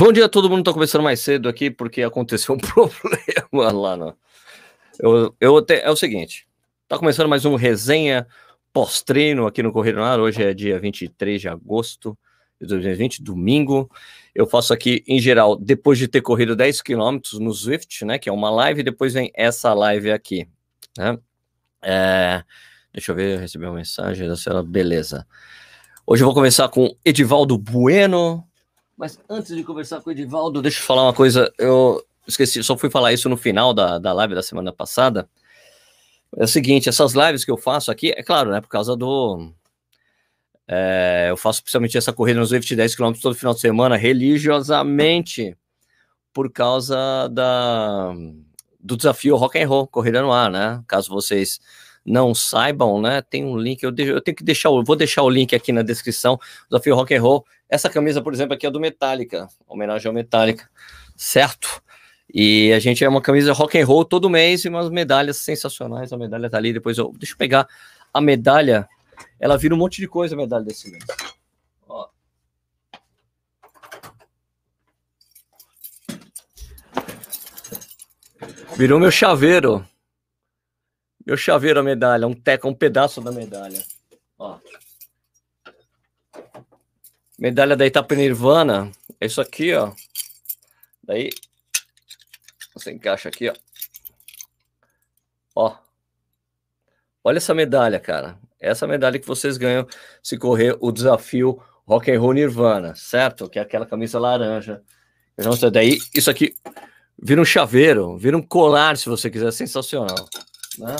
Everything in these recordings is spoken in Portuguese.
Bom dia, todo mundo tá começando mais cedo aqui porque aconteceu um problema lá no. Eu, eu. É o seguinte: tá começando mais um resenha pós-treino aqui no Correio Ar. Hoje é dia 23 de agosto de 2020, domingo. Eu faço aqui, em geral, depois de ter corrido 10 quilômetros no Swift, né? Que é uma live, depois vem essa live aqui, né? É... Deixa eu ver, eu recebi uma mensagem da senhora, beleza. Hoje eu vou começar com Edivaldo Bueno. Mas antes de conversar com o Edivaldo, deixa eu falar uma coisa. Eu esqueci, só fui falar isso no final da, da live da semana passada. É o seguinte, essas lives que eu faço aqui, é claro, né? Por causa do. É, eu faço principalmente essa corrida nos 20 10 km todo final de semana, religiosamente, por causa da, do desafio Rock and Roll, Corrida no Ar, né? Caso vocês não saibam, né? Tem um link, eu, deixo, eu tenho que deixar, eu vou deixar o link aqui na descrição, desafio rock and roll. Essa camisa, por exemplo, aqui é do Metallica, homenagem ao Metallica, certo? E a gente é uma camisa rock and roll todo mês e umas medalhas sensacionais. A medalha tá ali, depois eu deixa eu pegar a medalha. Ela vira um monte de coisa a medalha desse mês. Ó. Virou meu chaveiro. Meu chaveiro a medalha, um teca, um pedaço da medalha. Ó. Medalha da Itapa Nirvana. É isso aqui, ó. Daí você encaixa aqui, ó. Ó. Olha essa medalha, cara. Essa medalha que vocês ganham se correr o desafio Rock and Roll Nirvana, certo? Que é aquela camisa laranja. Daí isso aqui vira um chaveiro, vira um colar, se você quiser, sensacional. Né?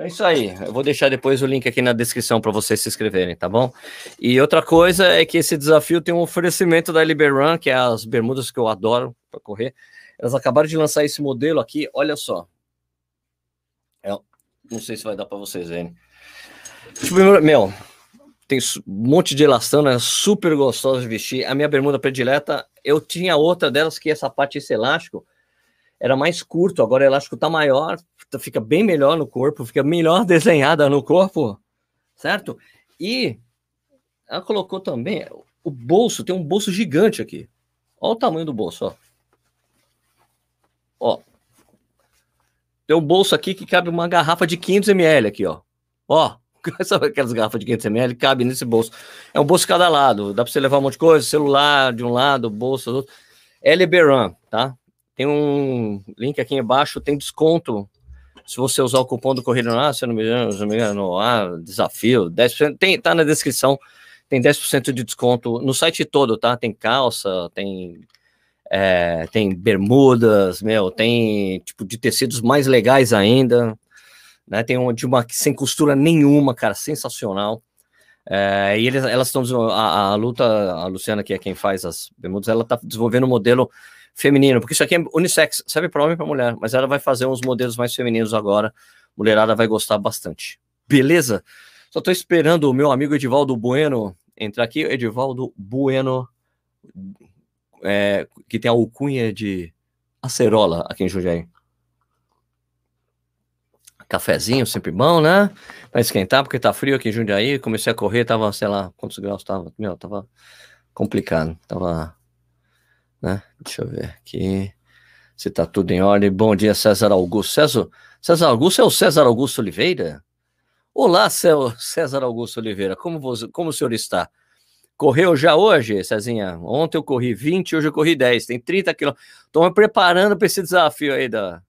É isso aí. Eu vou deixar depois o link aqui na descrição para vocês se inscreverem, tá bom? E outra coisa é que esse desafio tem um oferecimento da Liberrun, que é as bermudas que eu adoro para correr. Elas acabaram de lançar esse modelo aqui, olha só. É, não sei se vai dar para vocês verem. Tipo, meu, tem um monte de elastano, é super gostosa de vestir. A minha bermuda predileta, eu tinha outra delas que essa parte esse elástico era mais curto, agora o elástico tá maior, fica bem melhor no corpo, fica melhor desenhada no corpo, certo? E ela colocou também o bolso, tem um bolso gigante aqui. Olha o tamanho do bolso, ó. Ó. Tem um bolso aqui que cabe uma garrafa de 500 ml aqui, ó. Ó, sabe aquelas garrafas de 500 ml? Cabe nesse bolso. É um bolso cada lado, dá para você levar um monte de coisa, celular de um lado, bolsa do outro. Run, tá? Tem um link aqui embaixo, tem desconto. Se você usar o cupom do Correio no se eu não me engano, não me engano ah, desafio, 10%, tem, tá na descrição, tem 10% de desconto no site todo, tá? Tem calça, tem é, tem bermudas, meu, tem tipo de tecidos mais legais ainda, né? Tem uma de uma sem costura nenhuma, cara, sensacional. É, e eles, elas estão a, a luta, a Luciana que é quem faz as bermudas, ela tá desenvolvendo um modelo feminino, porque isso aqui é unissex, serve para homem e para mulher, mas ela vai fazer uns modelos mais femininos agora. Mulherada vai gostar bastante. Beleza? Só estou esperando o meu amigo Edivaldo Bueno entrar aqui. Edivaldo Bueno, é, que tem a alcunha de acerola aqui em Jundiaí. Cafezinho, sempre bom, né? Para esquentar, porque tá frio aqui em Jundiaí. Comecei a correr, tava, sei lá, quantos graus tava? Meu, tava complicado. Tava né? Deixa eu ver aqui se está tudo em ordem. Bom dia, César Augusto. César, César Augusto é o César Augusto Oliveira? Olá, César Augusto Oliveira, como, você, como o senhor está? Correu já hoje, Cezinha? Ontem eu corri 20, hoje eu corri 10, tem 30 quilômetros. Estou me preparando para esse desafio aí da.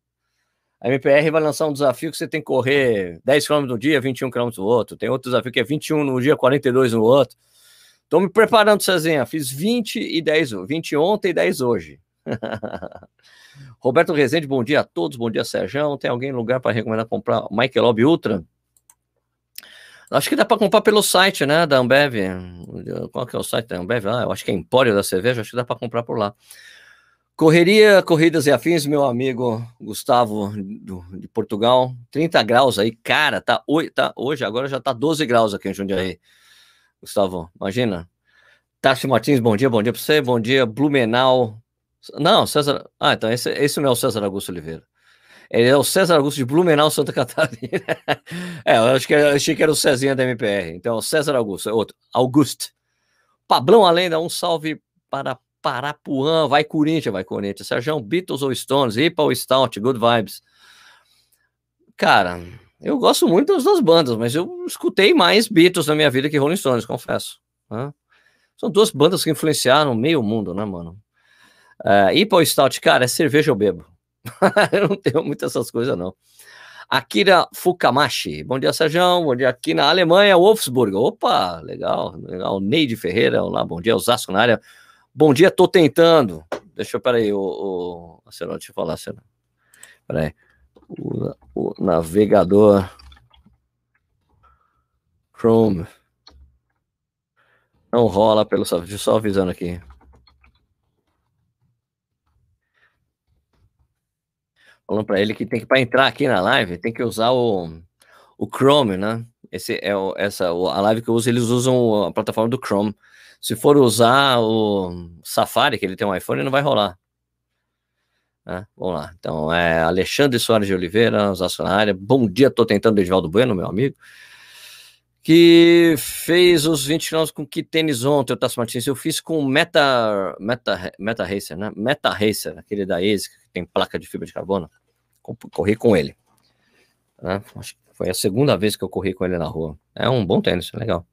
A MPR vai lançar um desafio que você tem que correr 10 km no dia, 21 km no outro. Tem outro desafio que é 21 no dia, 42 no outro. Tô me preparando, Cezinha. Fiz 20 e 10, 20 ontem e 10 hoje. Roberto Rezende, bom dia a todos. Bom dia, Sérgio. Tem alguém lugar para recomendar comprar Michael Ultra? Acho que dá para comprar pelo site, né, da Ambev. Qual que é o site da Ambev? Ah, eu acho que é Empório da Cerveja, acho que dá para comprar por lá. Correria, corridas e afins, meu amigo Gustavo do, de Portugal, 30 graus aí, cara, tá, tá hoje, agora já tá 12 graus aqui em Jundiaí. Gustavo, imagina. Tássio Martins, bom dia, bom dia para você, bom dia, Blumenau. Não, César. Ah, então esse, esse não é o César Augusto Oliveira. Ele é o César Augusto de Blumenau, Santa Catarina. é, eu acho que eu achei que era o Cezinha da MPR. Então, César Augusto, é outro. Augusto. Pablão Alenda, um salve para Parapuã, vai Corinthians, vai Corinthians. Sérgio, Beatles ou Stones, Ipa ou Stout, Good Vibes. Cara, eu gosto muito das duas bandas, mas eu escutei mais Beatles na minha vida que Rolling Stones, confesso. Né? São duas bandas que influenciaram meio mundo, né, mano? Uh, Ipa ou Stout, cara, é cerveja eu bebo. eu não tenho muitas essas coisas, não. Akira Fukamashi. Bom dia, Sérgio. Bom dia aqui na Alemanha, Wolfsburg. Opa, legal, legal. Neide Ferreira, olá, bom dia, Osasco na área. Bom dia, tô tentando. Deixa eu, peraí, o, o... Senhor, deixa eu falar, Senhor. Peraí. O, o navegador Chrome não rola pelo só avisando aqui. Falando para ele que tem que para entrar aqui na live tem que usar o, o Chrome, né? Esse é o, essa a live que eu uso eles usam a plataforma do Chrome. Se for usar o Safari, que ele tem um iPhone, não vai rolar. Né? Vamos lá. Então, é Alexandre Soares de Oliveira, Osasco na área. Bom dia, tô tentando Edivaldo Bueno, meu amigo. Que fez os 20 km com que tênis ontem, o Tassi Martins? Eu fiz com Meta, Meta, Meta Racer, né? Meta Racer, aquele da ASIC, que tem placa de fibra de carbono. Corri com ele. Né? Acho que foi a segunda vez que eu corri com ele na rua. É um bom tênis, legal.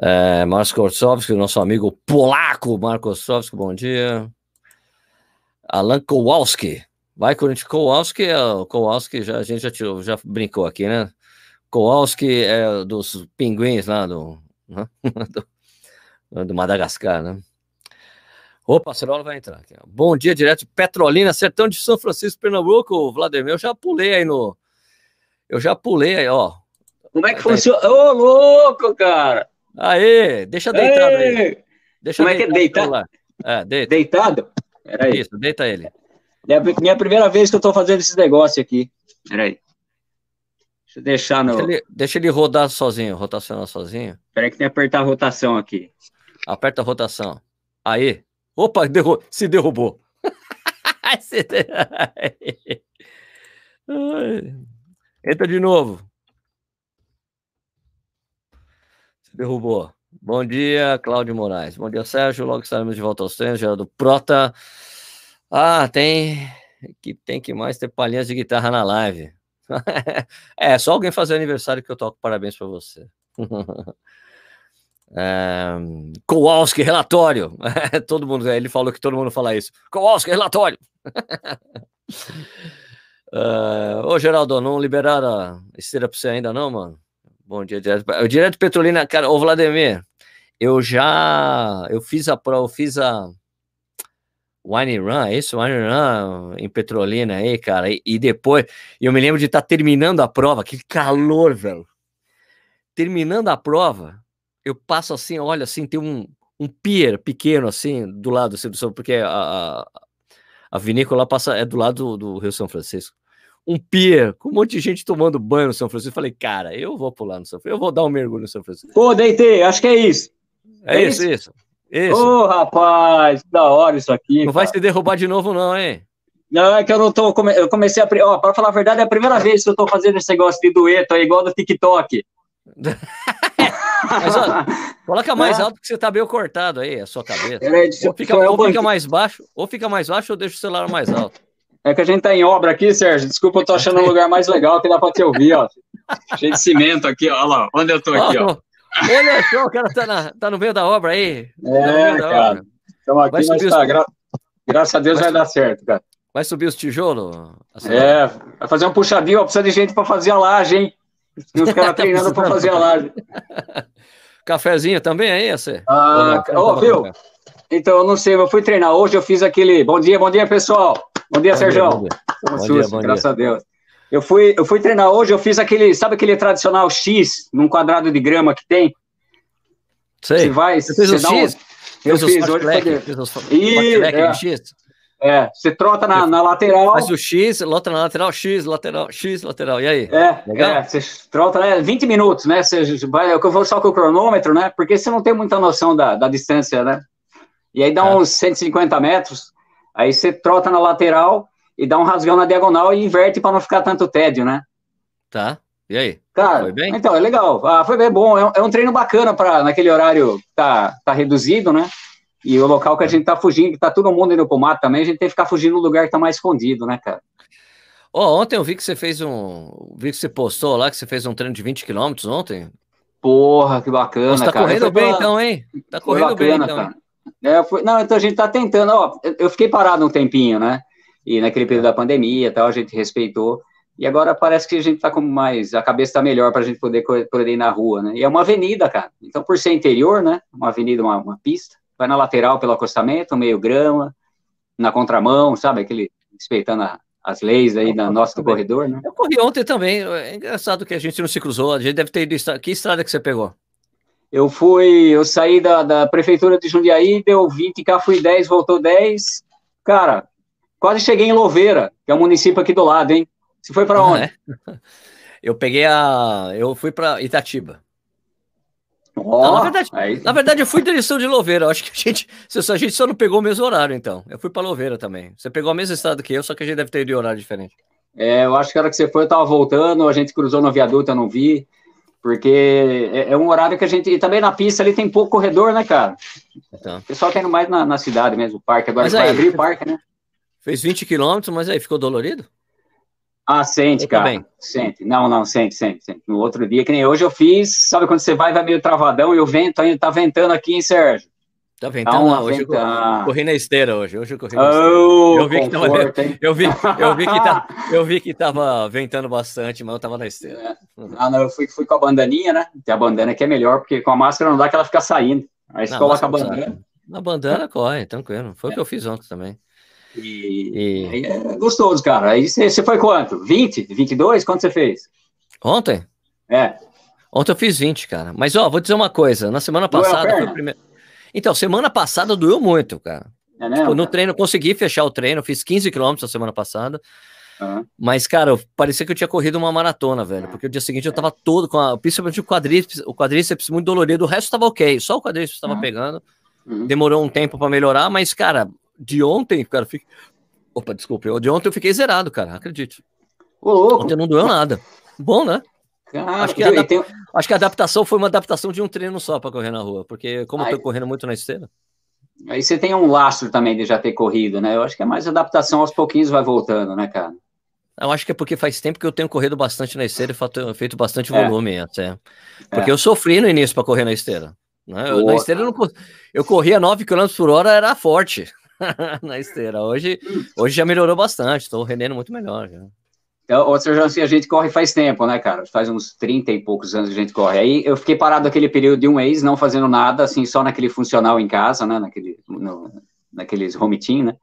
É, Marcos Korsowski, nosso amigo polaco, Marcos Korsowski, bom dia. Alan Kowalski, vai Corinthians, Kowalski, é, Kowalski já, a gente já, tirou, já brincou aqui, né? Kowalski é dos pinguins lá do, né? do, do, Madagascar, né? Opa, Acerola vai entrar aqui. Bom dia, direto de Petrolina, sertão de São Francisco, Pernambuco, Vladimir, eu já pulei aí no... Eu já pulei aí, ó. Como é que funciona? Ô, oh, louco, cara! Aê, deixa deitado Ei! aí. Deixa Como é que é deitado? É, deita. Deitado? Peraí. Isso, deita ele. É a minha primeira vez que eu tô fazendo esse negócio aqui. Peraí. Deixa eu deixar no. Deixa ele, deixa ele rodar sozinho, rotacionar sozinho. Peraí que tem que apertar a rotação aqui. Aperta a rotação. Aí. Opa, derru se derrubou. Entra de novo. Derrubou. Bom dia, Cláudio Moraes. Bom dia, Sérgio. Logo estaremos de volta aos treinos. Geraldo Prota. Ah, tem que tem que mais ter palhinhas de guitarra na live. é, só alguém fazer aniversário que eu toco parabéns para você. é, Kowalski, relatório. todo mundo, ele falou que todo mundo fala isso. Kowalski, relatório. uh, ô, Geraldo, não liberaram a esteira para você ainda não, mano? Bom dia, direto. Direto Petrolina, cara, ô Vladimir, eu já, eu fiz a prova, eu fiz a Wine Run, é isso? Wine Run em Petrolina aí, cara, e, e depois, eu me lembro de estar tá terminando a prova, que calor, velho. Terminando a prova, eu passo assim, olha assim, tem um, um pier pequeno assim, do lado, assim, porque a, a, a vinícola passa, é do lado do, do Rio São Francisco um pier com um monte de gente tomando banho no São Francisco. Eu falei, cara, eu vou pular no São Francisco, eu vou dar um mergulho no São Francisco. Pô, deitei, acho que é isso. É, é isso, isso. Ô, oh, rapaz, da hora isso aqui. Não cara. vai se derrubar de novo, não, hein? Não, é que eu não tô. Eu comecei a. Ó, pra falar a verdade, é a primeira vez que eu tô fazendo esse negócio de dueto aí, igual do TikTok. Mas, ó, coloca mais é. alto que você tá meio cortado aí, a sua cabeça. É, ou fica, ou fica mais baixo, ou fica mais baixo, ou deixa o celular mais alto. É que a gente tá em obra aqui, Sérgio. Desculpa, eu tô achando um lugar mais legal que dá pra te ouvir, ó. Cheio de cimento aqui, ó. Olha lá, onde eu tô aqui, ó. Olha só, o cara tá, na, tá no meio da obra aí. É, tá cara. Estamos aqui, mas tá, gra... graças a Deus vai, vai dar certo, cara. Vai subir os tijolos? É, vai fazer um puxadinho, ó, precisa de gente para fazer a laje, hein? E os caras treinando para fazer a laje. Cafezinho também aí, você? Ah, ô, viu? Então, eu não sei, eu fui treinar hoje, eu fiz aquele. Bom dia, bom dia, pessoal. Bom dia, bom Sérgio. Bom dia, bom dia. Bom graças dia. a Deus. Eu fui, eu fui treinar hoje, eu fiz aquele, sabe aquele tradicional X num quadrado de grama que tem? Sei. Você vai, você fez o X? Um... Eu fiz, fiz hoje. Fiz os... E, é. X. É, você trota na, na lateral. Faz o X, lota na lateral, X, lateral, X, lateral. E aí? É, Legal? é você trota né, 20 minutos, né? Você vai, eu vou só com o cronômetro, né? Porque você não tem muita noção da, da distância, né? E aí dá é. uns 150 metros, aí você trota na lateral e dá um rasgão na diagonal e inverte para não ficar tanto tédio, né? Tá. E aí? Cara, foi bem? então, é legal. Ah, foi bem bom. É um, é um treino bacana para naquele horário tá, tá reduzido, né? E o local que a gente tá fugindo, que tá todo mundo indo pro mato também, a gente tem que ficar fugindo no lugar que tá mais escondido, né, cara? Oh, ontem eu vi que você fez um. Vi que você postou lá que você fez um treino de 20 km ontem. Porra, que bacana, Você tá cara. correndo bem, pra... então, hein? Tá correndo bacana, bem, então. Cara. É, fui... Não, então a gente tá tentando, ó. Eu fiquei parado um tempinho, né? E naquele período da pandemia tal, a gente respeitou. E agora parece que a gente tá com mais. A cabeça tá melhor pra gente poder correr na rua, né? E é uma avenida, cara. Então, por ser interior, né? Uma avenida, uma, uma pista, vai na lateral pelo acostamento, meio grama, na contramão, sabe? Aquele. Respeitando a, as leis aí da nossa do corredor, né? Eu corri ontem também. É engraçado que a gente não se cruzou. A gente deve ter ido. Que estrada que você pegou? Eu fui, eu saí da, da prefeitura de Jundiaí, deu 20k, fui 10, voltou 10. Cara, quase cheguei em Louveira, que é um município aqui do lado, hein? Você foi para ah, onde? É? Eu peguei a. Eu fui para Itatiba. Oh, não, na, verdade, aí... na verdade, eu fui direção de Louveira. Eu acho que a gente, a gente só não pegou o mesmo horário, então. Eu fui para Louveira também. Você pegou a mesma estrada que eu, só que a gente deve ter ido de horário diferente. É, eu acho que a hora que você foi, eu tava voltando, a gente cruzou no viaduto, eu não vi. Porque é, é um horário que a gente. E também na pista ali tem pouco corredor, né, cara? Então. O pessoal tá indo mais na, na cidade mesmo, o parque. Agora vai abrir o parque, né? Fez 20 quilômetros, mas aí ficou dolorido? Ah, sente, eu cara. Também. Sente. Não, não, sente, sente, sente. No outro dia, que nem hoje eu fiz, sabe quando você vai vai meio travadão e o vento ainda tá ventando aqui, hein, Sérgio? Tá ventando, não, hoje eu corri na esteira hoje, hoje eu corri na esteira. Oh, eu, vi que tava, eu, vi, eu, vi que tá, eu vi que tava ventando bastante, mas eu tava na esteira. É. Ah, não, eu fui, fui com a bandaninha, né? Tem a bandana que é melhor, porque com a máscara não dá que ela fica saindo. Aí você não, coloca a bandana. Na bandana corre, tranquilo. Foi é. o que eu fiz ontem também. E, e... é gostoso, cara. Aí você, você foi quanto? 20? 22? Quanto você fez? Ontem? É. Ontem eu fiz 20, cara. Mas, ó, vou dizer uma coisa. Na semana passada foi o primeiro. Então, semana passada doeu muito, cara. É mesmo, tipo, no treino, consegui fechar o treino, fiz 15 quilômetros na semana passada. Uhum. Mas, cara, parecia que eu tinha corrido uma maratona, velho. Porque o dia seguinte eu tava todo com a, principalmente o quadríceps, o quadríceps muito dolorido, o resto tava ok. Só o quadríceps tava uhum. pegando. Uhum. Demorou um tempo para melhorar, mas, cara, de ontem, cara, fiquei... Opa, desculpa. De ontem eu fiquei zerado, cara, acredite. Ô, ontem não doeu nada. Bom, né? Cara, acho, que adap... tem... acho que a adaptação foi uma adaptação de um treino só para correr na rua, porque como Aí... eu tô correndo muito na esteira. Aí você tem um lastro também de já ter corrido, né? Eu acho que é mais adaptação aos pouquinhos vai voltando, né, cara? Eu acho que é porque faz tempo que eu tenho corrido bastante na esteira e feito bastante é. volume até. Porque é. eu sofri no início para correr na esteira. Né? Eu, na esteira eu, não, eu corria 9 km por hora, era forte. na esteira. Hoje, hoje já melhorou bastante, estou rendendo muito melhor. Já. Ou seja, assim, a gente corre faz tempo, né, cara? Faz uns 30 e poucos anos que a gente corre. Aí eu fiquei parado aquele período de um mês, não fazendo nada, assim, só naquele funcional em casa, né? Naquele, no, naqueles home team, né?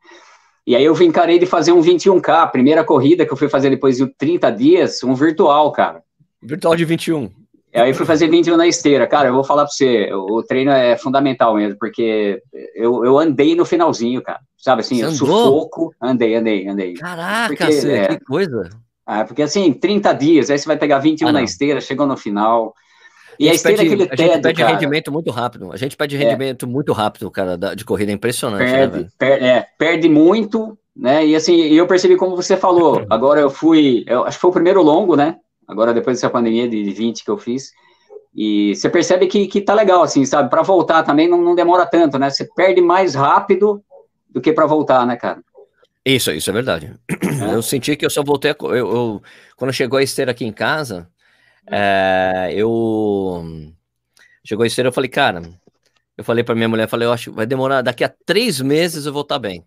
E aí eu encarei de fazer um 21K, a primeira corrida que eu fui fazer depois de 30 dias, um virtual, cara. Virtual de 21. Aí fui fazer 21 na esteira. Cara, eu vou falar pra você, o treino é fundamental mesmo, porque eu, eu andei no finalzinho, cara. Sabe assim, eu sufoco, andei, andei, andei. Caraca, porque, é, que coisa. Ah, porque assim, 30 dias, aí você vai pegar 21 ah, na esteira, chegou no final. E a, a esteira pede, é aquele teto, A gente pede cara. rendimento muito rápido. A gente pede é. rendimento é. muito rápido, cara, de corrida. É impressionante, né, perde, né, per, é, perde muito, né? E assim, eu percebi como você falou. Agora eu fui, eu, acho que foi o primeiro longo, né? agora depois dessa pandemia de 20 que eu fiz. E você percebe que, que tá legal, assim, sabe? Para voltar também não, não demora tanto, né? Você perde mais rápido do que para voltar, né, cara? Isso, isso é verdade. É. Eu senti que eu só voltei. A, eu, eu, quando chegou a esteira aqui em casa, é, eu. Chegou a esteira, eu falei, cara. Eu falei para minha mulher, falei, eu acho vai demorar, daqui a três meses eu vou estar tá bem.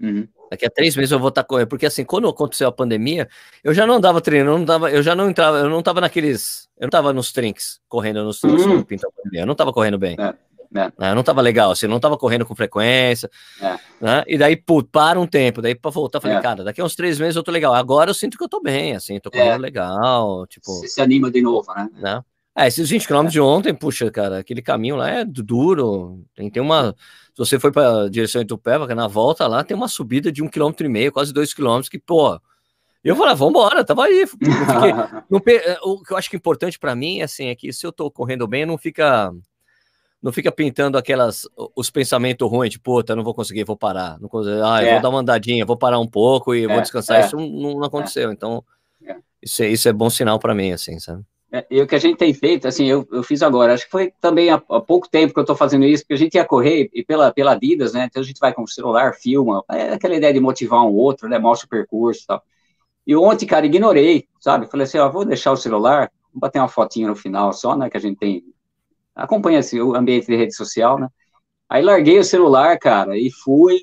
Uhum. Daqui a três meses eu vou estar correndo. Porque assim, quando aconteceu a pandemia, eu já não andava treinando, não dava, eu já não entrava, eu não estava naqueles. Eu não estava nos trinks, correndo nos trinks uhum. Eu não estava correndo bem. É. É. Né, não estava legal, assim, não estava correndo com frequência. É. Né? E daí, pô, para um tempo, daí para voltar, falei, é. cara, daqui a uns três meses eu tô legal. Agora eu sinto que eu tô bem, assim, tô correndo é. legal. Tipo, Você se anima de novo, né? né? É, esses 20 km de ontem, puxa, cara, aquele caminho lá é duro. Tem, tem uma. Se você foi para a direção de Itupeva, na volta lá tem uma subida de um quilômetro e meio, quase dois quilômetros, que, pô. Eu falei, ah, vambora, tava aí. Fiquei, não, é, o que eu acho que é importante para mim assim, é que se eu tô correndo bem, não fica. Não fica pintando aquelas os pensamentos ruins, de puta, não vou conseguir, vou parar. Não consigo, ah, é. vou dar uma andadinha, vou parar um pouco e é, vou descansar. É. Isso não, não aconteceu. Então, é. isso, é, isso é bom sinal para mim, assim, sabe? É, e o que a gente tem feito, assim, eu, eu fiz agora, acho que foi também há, há pouco tempo que eu estou fazendo isso, porque a gente ia correr e pela, pela Adidas, né? Então a gente vai com o celular, filma, é aquela ideia de motivar um outro, né? Mostra o percurso e tal. E ontem, cara, ignorei, sabe? Falei assim, ó, vou deixar o celular, vou bater uma fotinha no final só, né? Que a gente tem. Acompanha assim, o ambiente de rede social, né? Aí larguei o celular, cara, e fui.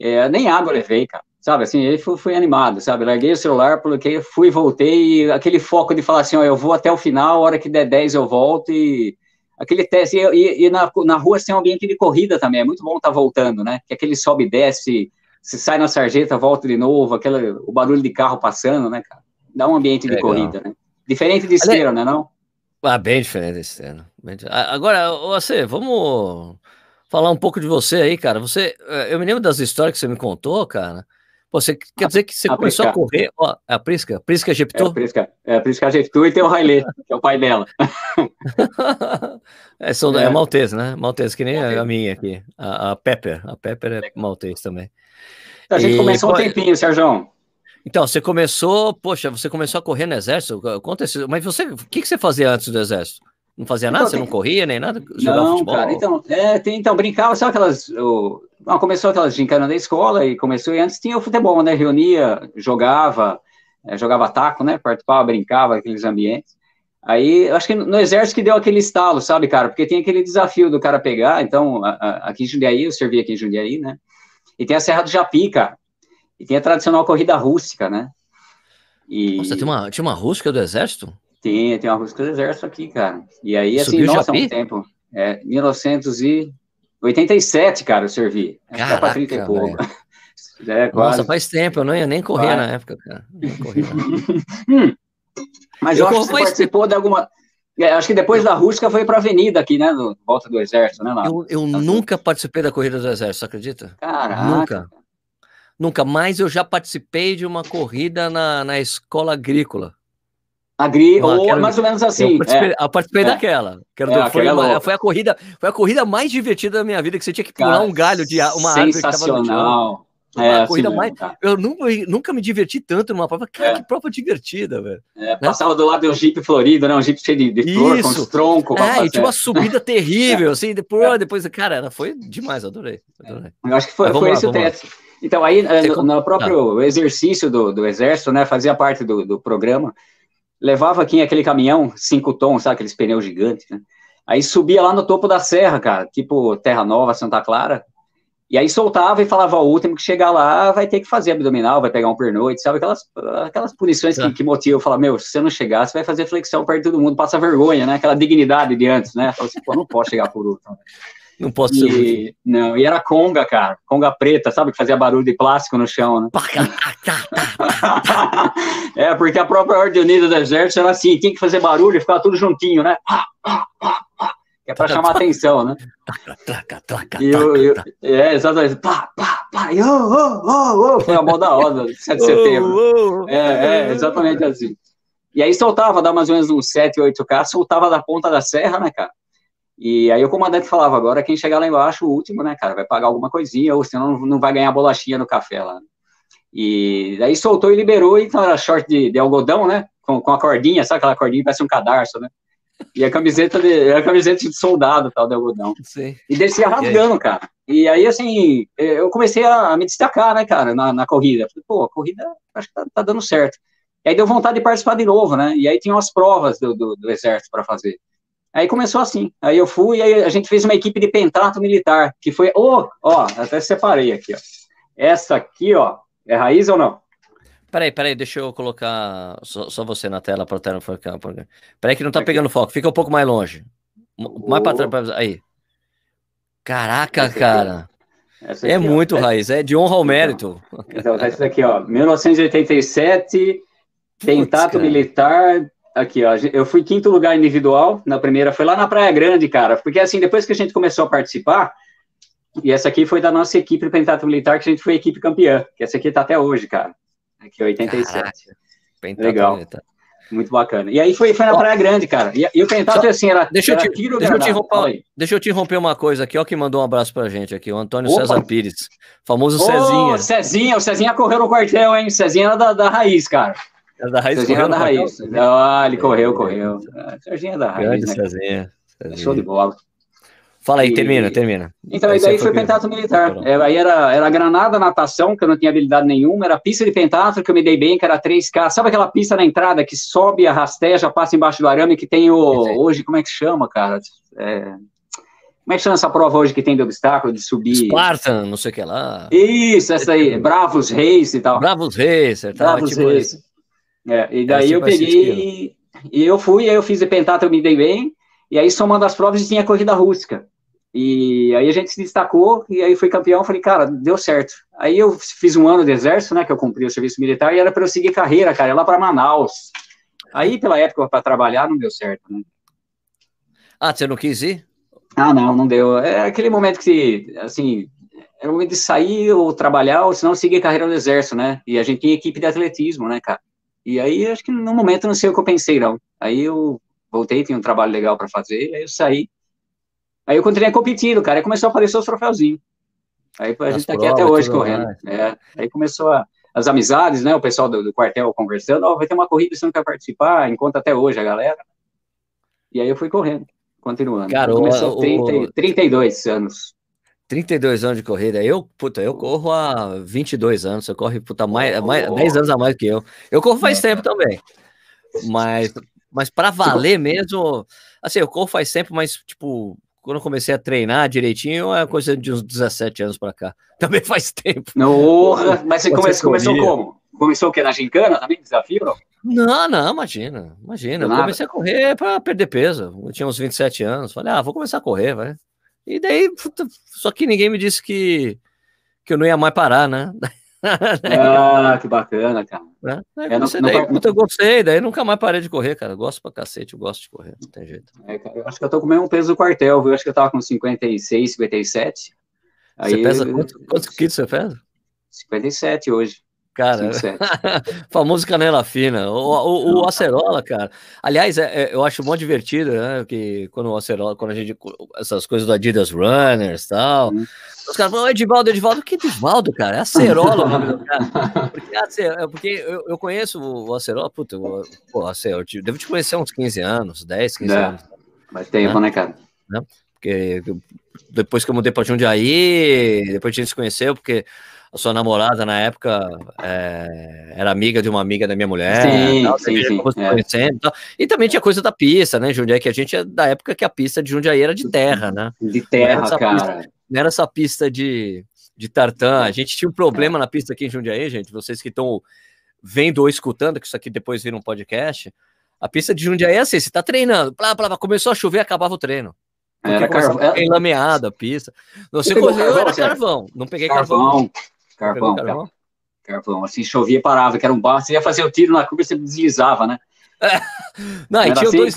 É, nem água levei, cara sabe, assim, ele foi, foi, animado, sabe, larguei o celular, coloquei, fui, voltei, e aquele foco de falar assim, ó, eu vou até o final, a hora que der 10 eu volto, e aquele teste, e, e, e na, na rua tem um ambiente de corrida também, é muito bom estar tá voltando, né, que aquele sobe e desce, se sai na sarjeta, volta de novo, aquele, o barulho de carro passando, né, cara, dá um ambiente de Legal. corrida, né, diferente de esteira, né, não? Ah, bem diferente de esteira. Agora, você, vamos falar um pouco de você aí, cara, você, eh, eu me lembro das histórias que você me contou, cara, você quer dizer que você a começou Prisca. a correr? Ó, é a Prisca? Prisca Jeptu? É a Prisca, é a Prisca e tem o Railê, que é o pai dela. é, são, é. é né? Maltese, que nem a, a minha aqui. A, a, Pepper. A Pepper é maltese também. A gente e, começou um tempinho, Sérgio. Então, você começou, poxa, você começou a correr no exército? Conta isso. Mas você, o que, que você fazia antes do exército? Não fazia nada? Então, você tem... não corria nem nada? Jogava não, futebol? cara, então, é, tem, então brincava, sabe aquelas. O, não, começou aquelas gincanas da escola e começou, e antes tinha o futebol, né? Reunia, jogava, é, jogava taco, né? Participava, brincava, aqueles ambientes. Aí, acho que no exército que deu aquele estalo, sabe, cara? Porque tem aquele desafio do cara pegar, então, a, a, aqui em Jundiaí, eu servi aqui em Jundiaí, né? E tem a Serra do Japi, cara. E tem a tradicional corrida rústica, né? E... Nossa, tinha uma, tinha uma rústica do exército? Tem, tem uma música do exército aqui, cara. E aí, assim, Subiu nossa, um tempo. É, 1987, cara, eu servi. Acho Caraca, que pra 30 e pouco. É, Nossa, faz tempo, eu não ia nem correr na época, cara. hum, mas eu, eu acho que você participou de alguma. É, acho que depois da rústica foi para a avenida aqui, né? Volta do exército, né? Lá. Eu, eu nunca participei da corrida do exército, acredita? Caraca. Nunca. Nunca, mas eu já participei de uma corrida na, na escola agrícola. Agri, ou quero... mais ou menos assim. Eu participei, é. eu participei é. daquela. Quero é, foi, uma, foi, a corrida, foi a corrida mais divertida da minha vida, que você tinha que pular Cara, um galho de uma árvore que estava no chão. É, assim corrida mesmo, mais. Tá. Eu nunca, nunca me diverti tanto numa prova. Cara, é. que prova divertida, velho. É, né? Passava do lado do Jeep florido, né? Um Jeep cheio de, de flor, com os troncos. É, e tinha uma subida terrível, assim. Depois, depois, cara, foi demais, adorei. adorei. Eu acho que foi, foi lá, esse o teste. Então, aí, no, no, próprio tá. exercício do, do Exército, né? Fazia parte do, do programa levava aqui aquele caminhão, cinco tons, sabe, aqueles pneus gigantes, né? Aí subia lá no topo da serra, cara, tipo Terra Nova, Santa Clara, e aí soltava e falava ao último que chegar lá vai ter que fazer abdominal, vai pegar um pernoite, sabe? Aquelas, aquelas punições que, é. que motivam, falar, meu, se você não chegar, você vai fazer flexão perto de todo mundo, passa vergonha, né? Aquela dignidade de antes, né? Fala assim, pô, não posso chegar por último. Não posso e, ser. Não, e era conga, cara. Conga preta, sabe? Que fazia barulho de plástico no chão, né? é, porque a própria Ordem Unida do Exército era assim, tinha que fazer barulho e ficava tudo juntinho, né? É pra chamar atenção, né? E eu, eu, é, exatamente. Pá, pá, pá, e, oh, oh, oh, foi a moda da hora, 7 de setembro. É, é, exatamente assim. E aí soltava, dá mais ou menos uns 7, 8K, soltava da ponta da serra, né, cara? E aí o comandante falava, agora quem chegar lá embaixo, o último, né, cara, vai pagar alguma coisinha, ou senão não vai ganhar bolachinha no café lá. E daí soltou e liberou, então era short de, de algodão, né, com, com a cordinha, sabe aquela cordinha, parece um cadarço, né, e a camiseta de, a camiseta de soldado, tal, de algodão. Sim. E descia rasgando, e cara. E aí, assim, eu comecei a, me destacar, né, cara, na, na corrida. Falei, pô, a corrida acho que tá, tá, dando certo. E aí deu vontade de participar de novo, né, e aí tinha umas provas do, do, do exército para fazer. Aí começou assim. Aí eu fui, e aí a gente fez uma equipe de pentato militar, que foi, oh, ó, até separei aqui, ó. Essa aqui, ó, é raiz ou não? Peraí, peraí, deixa eu colocar só, só você na tela para o tela focar. Peraí que não tá pegando foco, fica um pouco mais longe. Mais para trás, aí. Caraca, aqui, cara. Aqui, é muito ó. raiz, é de honra ao então, mérito. Então, tá isso aqui, ó, 1987, Pentato Militar, Aqui, ó, eu fui quinto lugar individual na primeira, foi lá na Praia Grande, cara, porque assim, depois que a gente começou a participar, e essa aqui foi da nossa equipe Pentato Militar, que a gente foi equipe campeã, que essa aqui tá até hoje, cara, aqui, 87. Legal. Militar. Muito bacana. E aí foi, foi na Praia Grande, cara. E, e o Pentato, Só, assim, era, deixa eu te, tiro deixa eu te romper, Deixa eu te romper uma coisa aqui, ó, que mandou um abraço pra gente aqui, o Antônio Opa. César Pires, famoso Ô, Cezinha. Cezinha, o Cezinha correu no quartel, hein? Cezinha era da, da raiz, cara. Era da raiz. Serginho era da raiz. Ah, ele correu, correu. Serginho é da raiz. Grande né? Serginho. Show de bola. Fala aí, e... termina, termina. Então, aí daí foi, foi pentatlo militar. É, aí era, era granada, natação, que eu não tinha habilidade nenhuma, era pista de pentatlo, que eu me dei bem, que era 3K. Sabe aquela pista na entrada que sobe a rasteja, passa embaixo do arame, que tem o. Hoje, como é que chama, cara? É, como é que chama essa prova hoje que tem de obstáculo, de subir? Spartan, não sei o que lá. Isso, essa aí, Bravos Reis e tal. Bravos Reis, tá? Bravos tipo Reis. É, e daí eu peguei, e eu fui, aí eu fiz de pentatlo, eu me dei bem, e aí somando as provas tinha corrida rústica. E aí a gente se destacou, e aí fui campeão, falei, cara, deu certo. Aí eu fiz um ano de exército, né, que eu cumpri o serviço militar, e era para eu seguir carreira, cara, lá para Manaus. Aí, pela época, para trabalhar, não deu certo, né? Ah, você não quis ir? Ah, não, não deu. É aquele momento que, assim, era o momento de sair ou trabalhar, ou senão seguir carreira no exército, né? E a gente tinha equipe de atletismo, né, cara? E aí, acho que no momento, não sei o que eu pensei, não. Aí eu voltei, tinha um trabalho legal para fazer, aí eu saí, Aí eu continuei competindo, cara, e começou a aparecer os troféuzinhos. Aí a gente tá aqui até hoje correndo. É, aí começou a, as amizades, né? O pessoal do, do quartel conversando, ó, oh, vai ter uma corrida, você não quer participar? Encontra até hoje a galera. E aí eu fui correndo, continuando. Cara, começou o, 30, o... 32 anos. 32 anos de corrida. Eu, puta, eu corro há 22 anos. Você corre, puta, mais, mais, 10 anos a mais que eu. Eu corro faz tempo também. Mas, mas para valer mesmo, assim, eu corro faz tempo, mas, tipo, quando eu comecei a treinar direitinho, é coisa de uns 17 anos para cá. Também faz tempo. Não, mas você começou, começou como? Começou o quê? Na gincana também? Desafio, não? Não, não, imagina, imagina. Eu comecei a correr para perder peso. Eu tinha uns 27 anos. Falei, ah, vou começar a correr, vai. E daí, só que ninguém me disse que, que eu não ia mais parar, né? ah, que bacana, cara. É, é, não, daí, não, eu gostei, daí nunca mais parei de correr, cara. Eu gosto pra cacete, eu gosto de correr, não tem jeito. É, cara, eu acho que eu tô com o mesmo peso do quartel, viu? Eu acho que eu tava com 56, 57. Aí, você pesa quanto, quantos quilos você pesa? 57 hoje. Cara, famoso canela fina. O, o, o acerola, cara. Aliás, é, é, eu acho muito divertido, né? Que quando o acerola, quando a gente. Essas coisas do Adidas Runners e tal. Hum. Os caras falam, Edivaldo, Edivaldo, que Edivaldo, cara? É acerola o nome do cara. Porque, é porque eu, eu conheço o acerola, puta, o, pô, acerola, eu devo te conhecer há uns 15 anos, 10, 15 é, anos. Mas tempo, né, né cara? Né? Porque depois que eu mudei para Jundiaí, depois a gente se conheceu, porque a sua namorada na época é, era amiga de uma amiga da minha mulher, sim, tal, sim, sim, é. tal. e também tinha coisa da pista, né, Jundiaí, que a gente é da época que a pista de Jundiaí era de terra, né? De terra, não cara. Pista, não era essa pista de, de tartan, a gente tinha um problema na pista aqui em Jundiaí, gente, vocês que estão vendo ou escutando, que isso aqui depois vira um podcast, a pista de Jundiaí é assim, você tá treinando, blá, blá, blá, começou a chover, acabava o treino. Era carvão. Enlameada a pista. Você correu, era carvão. Não peguei carvão. carvão. Carvão, carvão? carvão. Assim, chovia, parava, que era um barro. Você ia fazer o tiro na curva, você deslizava, né? Não, e tinha, assim? dois,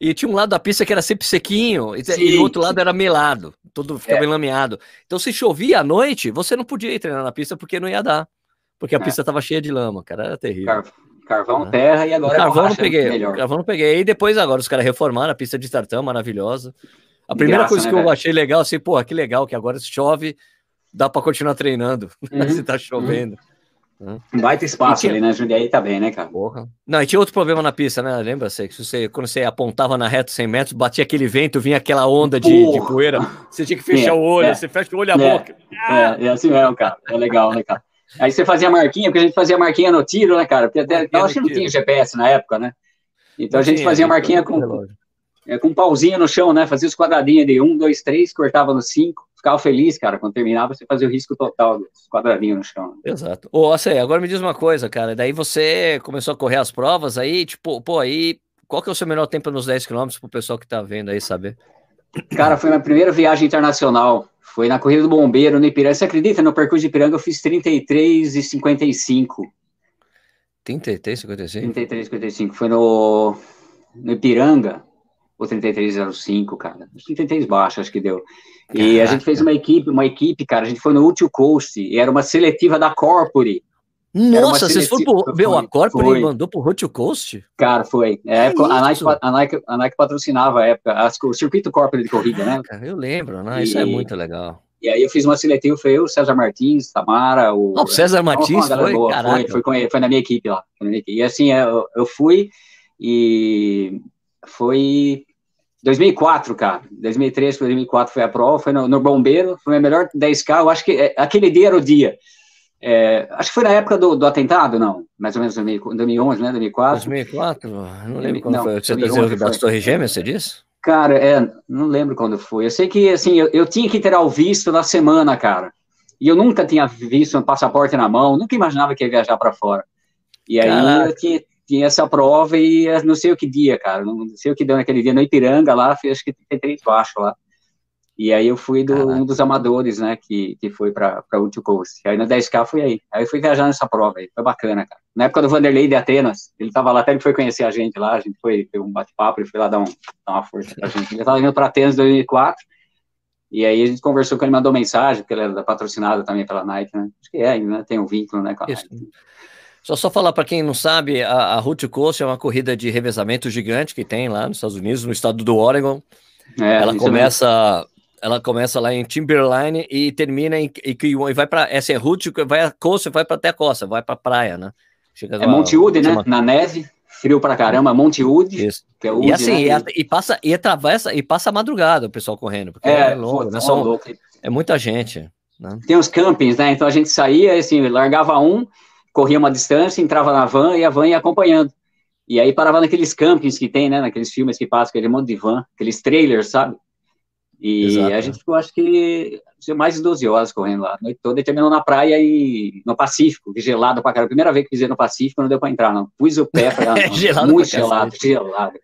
e tinha um lado da pista que era sempre sequinho, e, sim, e o outro lado era melado, todo ficava é. enlameado. Então, se chovia à noite, você não podia ir treinar na pista porque não ia dar. Porque a é. pista estava cheia de lama, cara, era terrível. Car carvão, é. terra e agora carvão borracha, não peguei, melhor. carvão não peguei. E depois agor os caras reformaram a pista de tartão, maravilhosa. A primeira Graça, coisa né, que eu achei legal, assim, pô, que legal que agora chove, dá para continuar treinando uhum. se tá chovendo. Uhum. Baita espaço tinha... ali, né? Jundiaí tá bem, né, cara? Porra. Não, e tinha outro problema na pista, né? Lembra você que você, quando você apontava na reta 100 metros, batia aquele vento, vinha aquela onda de, de poeira, você tinha que fechar é, o olho, é, você fecha o olho e a é, boca. É, é assim mesmo, cara. É legal, né, cara? Aí você fazia marquinha, porque a gente fazia marquinha no tiro, né, cara? Porque até, eu acho que não tinha GPS na época, né? Então a gente fazia marquinha com, é, com um pauzinho no chão, né? Fazia os quadradinhos de um, dois, três, cortava no cinco ficava feliz, cara, quando terminava, você fazia o risco total dos quadradinhos no chão. Exato. Ô, assim, agora me diz uma coisa, cara, daí você começou a correr as provas aí, tipo, pô, aí, qual que é o seu melhor tempo nos 10 km pro pessoal que tá vendo aí saber? Cara, foi minha primeira viagem internacional, foi na Corrida do Bombeiro, no Ipiranga, você acredita, no percurso de Ipiranga eu fiz 33 e 55. 33 55? 33 55, foi no, no Ipiranga, ou 3305, cara, 33 baixo, acho que deu. E Caraca. a gente fez uma equipe, uma equipe, cara, a gente foi no Útil Coast, e era uma seletiva da Corpore. Nossa, vocês foram pro. Meu, a Corpore mandou pro Útil Coast? Cara, foi. É, a, Nike, a, Nike, a Nike patrocinava a época, a, o circuito Corpore de corrida, né? Cara, eu lembro, né? E... Isso é muito legal. E aí eu fiz uma seletiva, foi eu, César Martins, Tamara, o... Oh, César Martins foi, boa, foi, foi, na minha equipe lá. Minha equipe. E assim, eu, eu fui e foi 2004, cara. 2003 para 2004 foi a prova, foi no, no Bombeiro, foi o melhor 10K. Eu acho que é, aquele dia era o dia. É, acho que foi na época do, do, atentado, não? Mais ou menos 2011, né? 2004. 2004? Não lembro quando não, foi. Você está dizendo das Torres Gêmeas, você disse? Cara, é, não lembro quando foi. Eu sei que, assim, eu, eu tinha que tirar o visto na semana, cara. E eu nunca tinha visto um passaporte na mão, nunca imaginava que ia viajar para fora. E aí Caraca. eu tinha, tinha essa prova e não sei o que dia, cara. Não sei o que deu naquele dia, no Ipiranga lá, acho que 33 baixo lá. E aí eu fui do, um dos amadores, né, que, que foi para o Ultra Coast. Aí no 10K fui aí. Aí fui viajar nessa prova aí, foi bacana, cara. Na época do Vanderlei de Atenas, ele tava lá, até ele foi conhecer a gente lá, a gente foi, ter um bate-papo, ele foi lá dar, um, dar uma força pra gente. Ele tava indo para Atenas em 2004, e aí a gente conversou com ele, mandou mensagem, porque ele era patrocinado também pela Nike, né? Acho que é ainda, né? tem um vínculo, né, com a Nike. Só, só falar para quem não sabe, a, a Route Coast é uma corrida de revezamento gigante que tem lá nos Estados Unidos, no estado do Oregon. É, ela começa ela começa lá em Timberline e termina em e, e vai para essa é route, vai a costa, vai para até a costa, vai para praia, né? Chega é lá, Monte Wood, né? Na neve, frio para caramba, Monte. Que é Wood, e assim, né? e, e, passa e atravessa e passa a madrugada o pessoal correndo, porque é, é longo, né? São, é muita gente. Né? Tem os campings, né? Então a gente saía, assim, largava um, corria uma distância, entrava na van e a van ia acompanhando. E aí parava naqueles campings que tem, né? Naqueles filmes que passam, aquele monte de van, aqueles trailers, sabe? E Exato. a gente ficou, acho que, mais de 12 horas correndo lá, a noite toda, e terminou na praia e no Pacífico, gelado pra caramba. Primeira vez que pisei no Pacífico, não deu pra entrar, não. Pus o pé, pra, não, gelado muito gelado, gelado.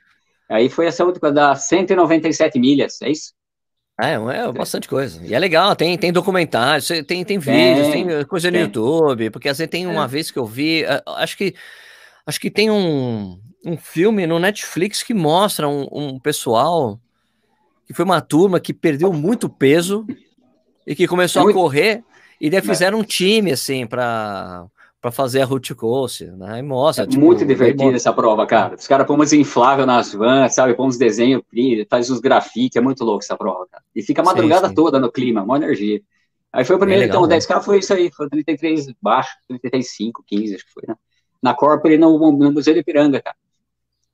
Aí foi essa outra coisa, dá 197 milhas, é isso? É, é bastante coisa. E é legal, tem, tem documentários, tem, tem vídeos, tem, tem coisa no YouTube, porque às vezes tem uma é. vez que eu vi, eh, acho que acho que tem um, um filme no Netflix que mostra um, um pessoal que foi uma turma que perdeu muito peso e que começou é muito... a correr e daí fizeram um time assim para para fazer a route coast, né? E mostra. É tipo, muito divertida essa prova, cara. Os caras põem uns infláveis nas vans, sabe? Põem uns desenhos, faz uns grafites, é muito louco essa prova, cara. E fica a madrugada sim, sim. toda no clima, uma energia. Aí foi o primeiro, é legal, então, o 10K foi isso aí, foi 33 baixo, 35, 15, acho que foi, né? Na Corpore, no, no Museu de Ipiranga, cara.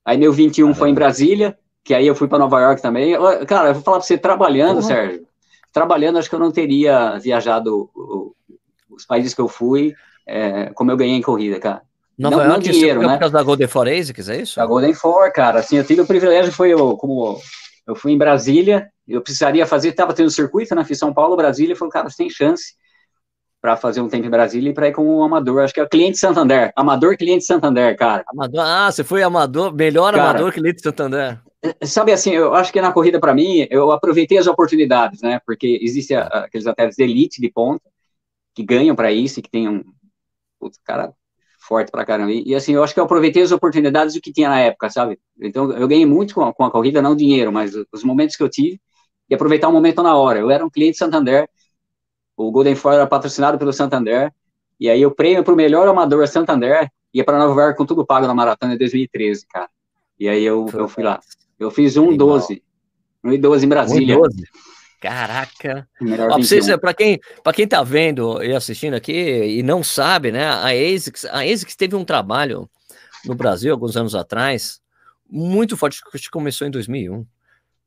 Aí meu 21 ah, foi em Brasília, que aí eu fui para Nova York também. Cara, eu vou falar para você, trabalhando, uhum. Sérgio, trabalhando, acho que eu não teria viajado os países que eu fui, é, como eu ganhei em corrida, cara. Nova não, York, não dinheiro, né? por causa da Golden Forensics, é isso? Da Golden Four, cara, assim, eu tive o privilégio, foi eu, como eu fui em Brasília, eu precisaria fazer, tava tendo circuito, né, fiz São Paulo, Brasília, falei, cara, você tem chance para fazer um tempo em Brasília e para ir como amador, acho que é o cliente Santander, amador cliente Santander, cara. Amador, ah, você foi amador, melhor cara, amador cliente Santander. Sabe assim, eu acho que na corrida para mim, eu aproveitei as oportunidades, né? Porque existem aqueles atletas de elite de ponta que ganham para isso e que tem um putz, cara forte para caramba. E, e, assim, eu acho que eu aproveitei as oportunidades do que tinha na época, sabe? Então, eu ganhei muito com a, com a corrida, não dinheiro, mas os momentos que eu tive e aproveitar o momento na hora. Eu era um cliente Santander, o Golden Four era patrocinado pelo Santander, e aí o prêmio para o melhor amador Santander ia para Nova York com tudo pago na maratona em 2013, cara. E aí eu, eu fui lá. Eu fiz um 12. Um 12 em Brasília. 12. Caraca. Para quem, para quem tá vendo e assistindo aqui e não sabe, né? A ASICS, a ASICS teve um trabalho no Brasil alguns anos atrás, muito forte, que começou em 2001,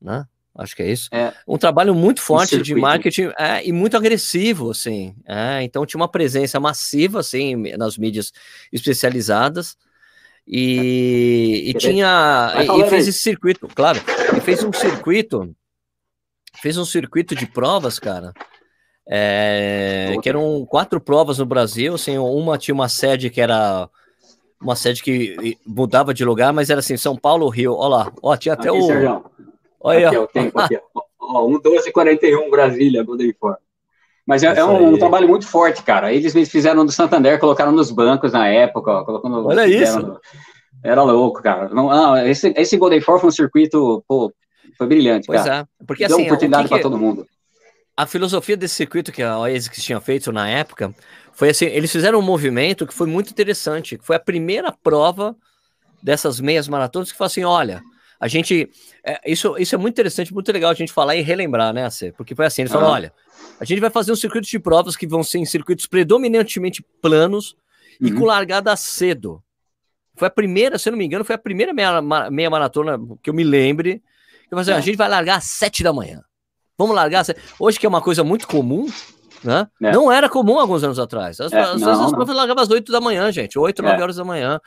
né? Acho que é isso. É, um trabalho muito forte de marketing é, e muito agressivo, assim. É, então tinha uma presença massiva, assim, nas mídias especializadas. E, e tinha. E, e, fez esse circuito, claro. E fez um circuito. Fez um circuito de provas, cara. É, que eram quatro provas no Brasil. Assim, uma tinha uma sede que era uma sede que mudava de lugar, mas era assim, São Paulo, Rio. Olha lá, ó, tinha até aqui, o. Sérgio. Olha aqui, ó, o tempo aqui, ó. um 12,41 Brasília, Golden Ford. Mas é, é um, um, trabalho muito forte, cara. Eles fizeram do Santander, colocaram nos bancos na época, ó, colocando. Olha isso. No... Era louco, cara. Não, não, esse, esse Golden Four foi um circuito, pô, foi brilhante, pois cara. é. Porque Deu assim, oportunidade para todo mundo. A filosofia desse circuito que a ASICS tinha feito na época foi assim: eles fizeram um movimento que foi muito interessante, que foi a primeira prova dessas meias maratonas que foi assim: olha, a gente. É, isso, isso é muito interessante, muito legal a gente falar e relembrar, né? Porque foi assim: eles falaram: olha, a gente vai fazer um circuito de provas que vão ser em circuitos predominantemente planos uhum. e com largada cedo. Foi a primeira, se eu não me engano, foi a primeira meia, meia maratona que eu me lembre. Eu falei, assim, é. a gente vai largar às sete da manhã. Vamos largar. Hoje, que é uma coisa muito comum, né? É. Não era comum alguns anos atrás. As, é, as, não, as largavam às 8 da manhã, gente. 8, 9 é. horas da manhã.